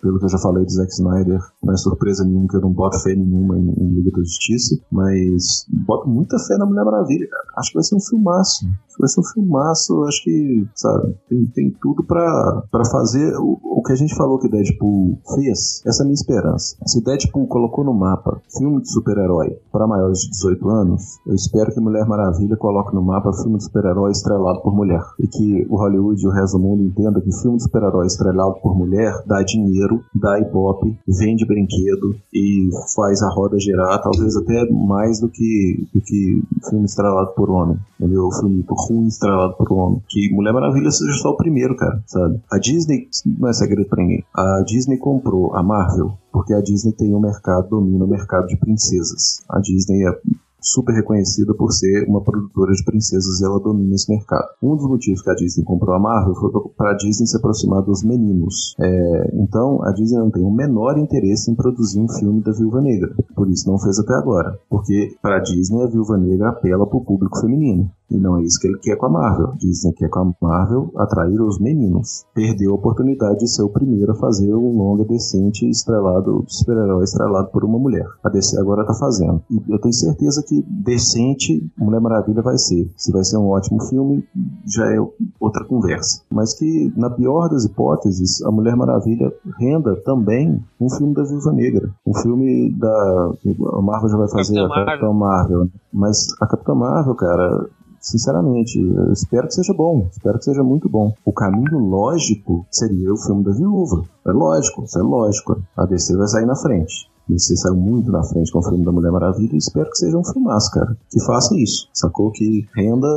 pelo que eu já falei do Zack Snyder, não é surpresa nenhuma que eu não boto fé nenhuma em, em Liga da Justiça, mas boto muita fé na Mulher Maravilha, cara. Acho que vai ser um filmaço. Acho que vai ser um filmaço, acho que, sabe, tem, tem tudo pra fazer o, o que a gente falou que Deadpool fez. Essa é a minha esperança. Se Deadpool colocou no mapa filme de super-herói para maiores de 18 anos, eu espero que Mulher Maravilha coloque no mapa filme de super-herói estrelado por mulher. E que o Hollywood e o resto do mundo entenda que filme de super-herói estrelado por mulher dá dinheiro, dá ibope, vende brinquedo e faz a roda girar, talvez até mais do que, do que filme estrelado por homem. Entendeu? O filme ruim estrelado por homem. Que Mulher Maravilha seja só o primeiro, cara, sabe? A Disney, não é segredo pra ninguém, a Disney comprou a Marvel porque a Disney tem um mercado, domina o mercado de princesas. A Disney é super reconhecida por ser uma produtora de princesas e ela domina esse mercado. Um dos motivos que a Disney comprou a Marvel foi para a Disney se aproximar dos meninos. É, então, a Disney não tem o menor interesse em produzir um filme da Viúva Negra. Por isso não fez até agora. Porque para a Disney a Viúva Negra apela para o público feminino. E não é isso que ele quer com a Marvel. Dizem que é com a Marvel atrair os meninos. Perdeu a oportunidade de ser o primeiro a fazer um longa decente estrelado, super-herói estrelado por uma mulher. A DC agora tá fazendo. E eu tenho certeza que decente Mulher Maravilha vai ser. Se vai ser um ótimo filme, já é outra conversa. Mas que, na pior das hipóteses, a Mulher Maravilha renda também um filme da Viúva Negra. Um filme da. A Marvel já vai fazer Capitã a Capitã Marvel. Marvel. Mas a Capitã Marvel, cara, Sinceramente, espero que seja bom, espero que seja muito bom. O caminho lógico seria o filme da viúva. É lógico, isso é lógico. A DC vai sair na frente. DC saiu muito na frente com o filme da Mulher Maravilha e espero que seja um filmaço, cara. Que faça isso, sacou? Que renda,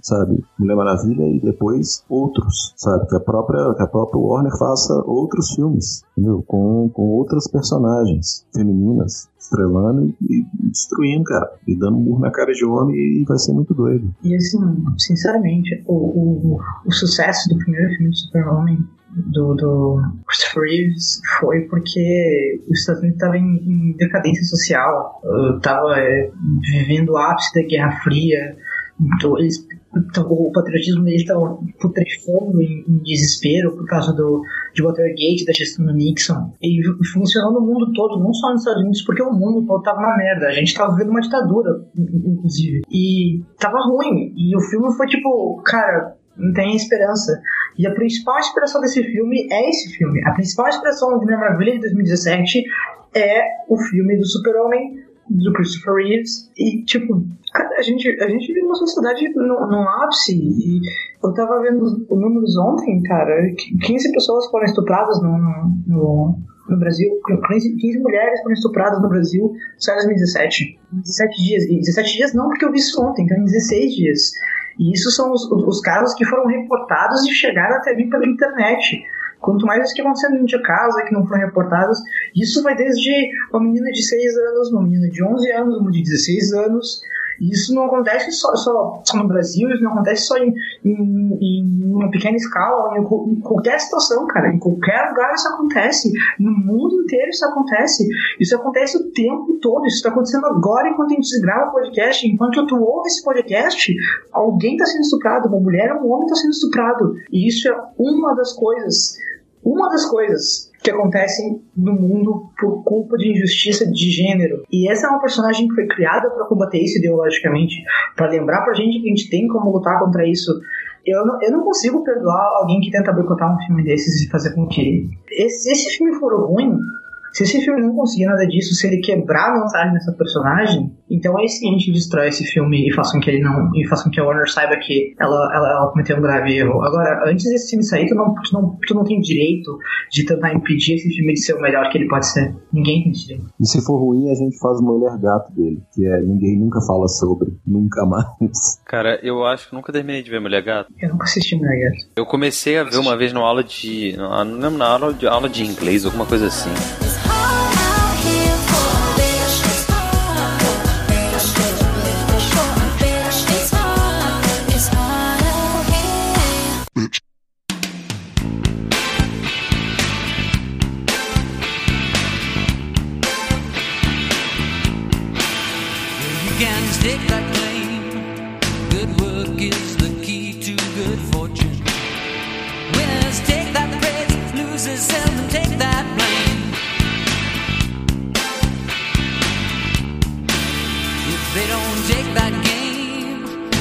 sabe, Mulher Maravilha e depois outros, sabe? Que a própria, que a própria Warner faça outros filmes, entendeu? Com, com outras personagens femininas, estrelando e, destruindo, cara. E dando um murro na cara de homem e vai ser muito doido. E assim, sinceramente, o, o, o sucesso do primeiro filme de Super-Homem do, do Christopher Reeves foi porque os Estados Unidos estavam em, em, decadência social, estava é, vivendo o ápice da Guerra Fria, então eles, então, o patriotismo deles estava putrefando em, em, desespero por causa do, de Watergate, da gestão do Nixon, e funcionou no mundo todo, não só nos Estados Unidos, porque o mundo estava uma merda, a gente estava vivendo uma ditadura, inclusive, e estava ruim, e o filme foi tipo, cara, não tem esperança. E a principal inspiração desse filme é esse filme. A principal inspiração de Mulher Maravilha de 2017 é o filme do Super-Homem do Christopher Reeves. E, tipo, a gente, a gente vive numa sociedade no, no ápice. E eu tava vendo os números ontem, cara. 15 pessoas foram estupradas no, no, no Brasil, 15, 15 mulheres foram estupradas no Brasil só em 2017. 17 dias. 17 dias não, porque eu vi isso ontem, então em 16 dias. E isso são os, os casos que foram reportados e chegaram até mim pela internet. Quanto mais isso que aconteceu dentro de casa, que não foram reportados, isso vai desde uma menina de 6 anos, uma menina de 11 anos, uma de 16 anos, e isso não acontece só, só, no Brasil, isso não acontece só em, em, em uma pequena escala, em, em, qualquer situação, cara. Em qualquer lugar isso acontece. No mundo inteiro isso acontece. Isso acontece o tempo todo. Isso está acontecendo agora enquanto a gente grava o podcast. Enquanto tu ouve esse podcast, alguém está sendo estuprado. Uma mulher um homem está sendo estuprado. E isso é uma das coisas. Uma das coisas que acontecem no mundo por culpa de injustiça de gênero. E essa é uma personagem que foi criada para combater isso ideologicamente, para lembrar pra gente que a gente tem como lutar contra isso. Eu não, eu não consigo perdoar alguém que tenta boicotar um filme desses e fazer com que. Esse, esse filme for ruim, se esse filme não conseguir nada disso, se ele quebrar a mensagem dessa personagem, então aí sim a gente destrói esse filme e faça com que ele não. e faça com que a Warner saiba que ela, ela, ela cometeu um grave erro. Agora, antes desse filme sair, tu não, tu, não, tu não tem direito de tentar impedir esse filme de ser o melhor que ele pode ser. Ninguém tem direito. E se for ruim, a gente faz o Mulher Gato dele, que é ninguém nunca fala sobre, nunca mais. Cara, eu acho que nunca terminei de ver Mulher Gato. Eu nunca assisti Mulher Gato. Eu comecei a ver uma vez numa aula de. Não lembro, na aula de, aula de inglês, alguma coisa assim.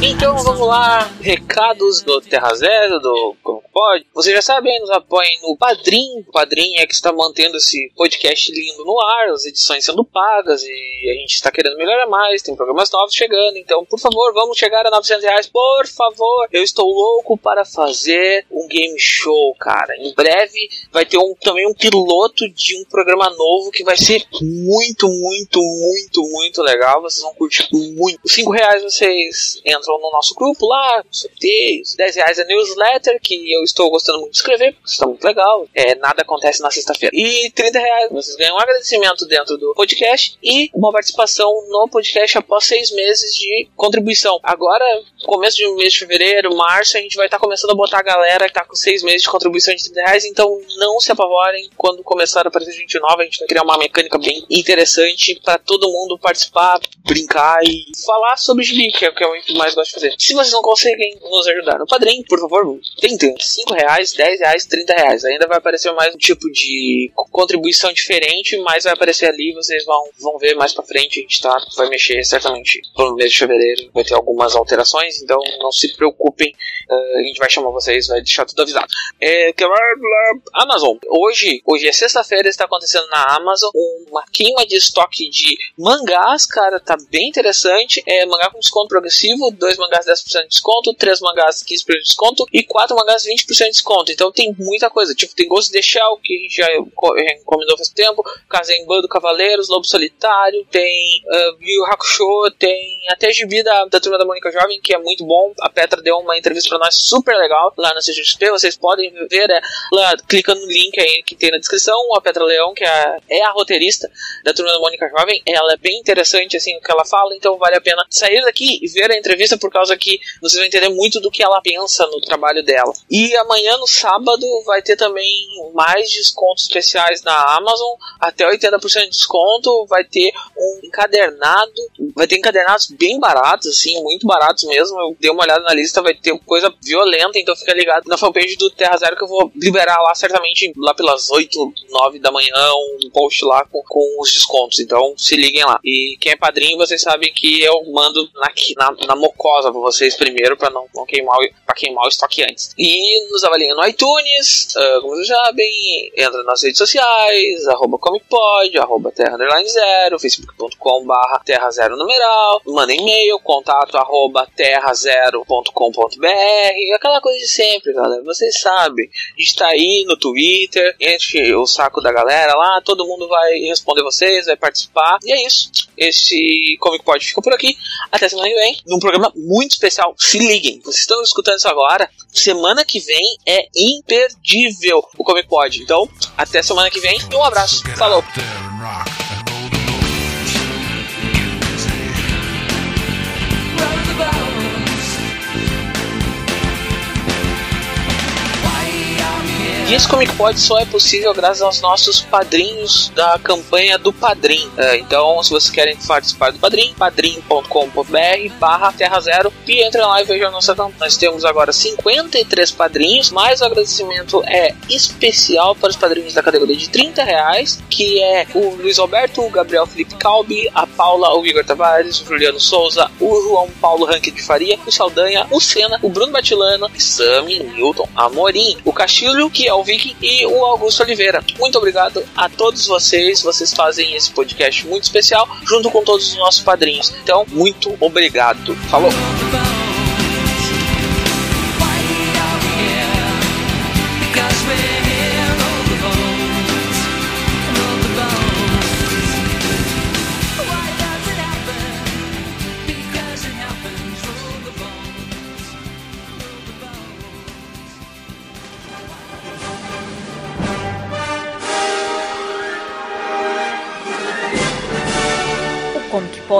Então vamos lá, recados do Terra Zero, do Como Pode. Vocês já sabem, nos apoiem no Padrim. O Padrim é que está mantendo esse podcast lindo no ar, as edições sendo pagas e a gente está querendo melhorar mais, tem programas novos chegando. Então, por favor, vamos chegar a 900 reais, por favor. Eu estou louco para fazer um game show, cara. Em breve vai ter um, também um piloto de um programa novo que vai ser muito, muito, muito, muito legal. Vocês vão curtir muito. Os 5 reais vocês entram no nosso grupo lá, sorteios. 10 reais é newsletter, que eu estou gostando muito de escrever, porque está muito legal. É, nada acontece na sexta-feira. E 30 reais vocês ganham um agradecimento dentro do podcast e uma participação no podcast após seis meses de contribuição. Agora, começo de mês de fevereiro, março, a gente vai estar tá começando a botar a galera que está com seis meses de contribuição de 30 reais, então não se apavorem quando começar a aparecer gente nova, a gente vai criar uma mecânica bem interessante para todo mundo participar, brincar e falar sobre gibi, que é o que eu mais gosto de fazer. Se vocês não conseguem nos ajudar no padrinho, por favor, tentem. 5 reais, 10 reais, 30 reais. Ainda vai aparecer mais um tipo de contribuição diferente, mas vai aparecer ali, vocês vão, vão ver mais pra frente. A gente tá, vai mexer certamente no mês de fevereiro. Vai ter algumas alterações, então não se preocupem. Uh, a gente vai chamar vocês, vai deixar tudo avisado. É, que Amazon. Hoje, hoje é sexta-feira, está acontecendo na Amazon uma queima de estoque de mangás, cara, tá bem interessante. É mangá com desconto progressivo, dois mangás 10% de desconto, três mangás 15% de desconto e quatro mangás 20% de desconto. Então tem muita coisa. Tipo, tem Ghost de Shell, que a gente já recomendou faz tempo, Kazemban do Cavaleiros, Lobo Solitário, tem uh, Yu Hakusho, tem até Gibi da, da Turma da Mônica Jovem, que é muito bom. A Petra deu uma entrevista pra nós super legal lá na CGXP. Vocês podem ver é, lá, clicando no link aí que tem na descrição. A Petra Leão, que é, é a roteirista da Turma da Mônica Jovem, ela é bem interessante assim o que ela fala, então vale a pena sair daqui e ver a entrevista por causa que vocês vão entender muito do que ela pensa no trabalho dela. E amanhã, no sábado, vai ter também mais descontos especiais na Amazon, até 80% de desconto. Vai ter um encadernado, vai ter encadernados bem baratos, assim, muito baratos mesmo. Eu dei uma olhada na lista, vai ter coisa violenta, então fica ligado na fanpage do Terra Zero que eu vou liberar lá certamente lá pelas 8, 9 da manhã, um post lá com, com os descontos. Então se liguem lá. E quem é padrinho vocês sabem que eu mando na, na, na mocosa pra vocês primeiro, pra não, não queimar, pra queimar o estoque antes. E nos avaliem no iTunes, uh, como vocês sabem, entra nas redes sociais, arroba comicpod, arroba terra underline zero, facebook.com barra terra zero numeral, manda e-mail, contato arroba terra zero.com.br, aquela coisa de sempre, galera, vocês sabem. A gente tá aí no Twitter, enche o saco da galera lá, todo mundo vai responder vocês, vai participar, e é isso. Esse Comic Pod fica por aqui. Até semana que vem, num programa muito especial. Se liguem, vocês estão escutando isso agora. Semana que vem é imperdível o Comic Pod. Então, até semana que vem e um abraço. Falou! E esse Comic Pod só é possível graças aos nossos padrinhos da campanha do Padrim. É, então, se vocês querem participar do Padrim, padrim.com.br barra Terra Zero e entre lá e vejam a nossa campanha. Nós temos agora 53 padrinhos, mas o agradecimento é especial para os padrinhos da categoria de 30 reais, que é o Luiz Alberto, o Gabriel Felipe Calbi, a Paula, o Igor Tavares, o Juliano Souza, o João Paulo Ranque de Faria, o Saldanha, o Senna, o Bruno Batilano, Sami Newton Amorim, o Castilho, que é o Viking, e o Augusto Oliveira. Muito obrigado a todos vocês, vocês fazem esse podcast muito especial, junto com todos os nossos padrinhos. Então, muito obrigado. Falou!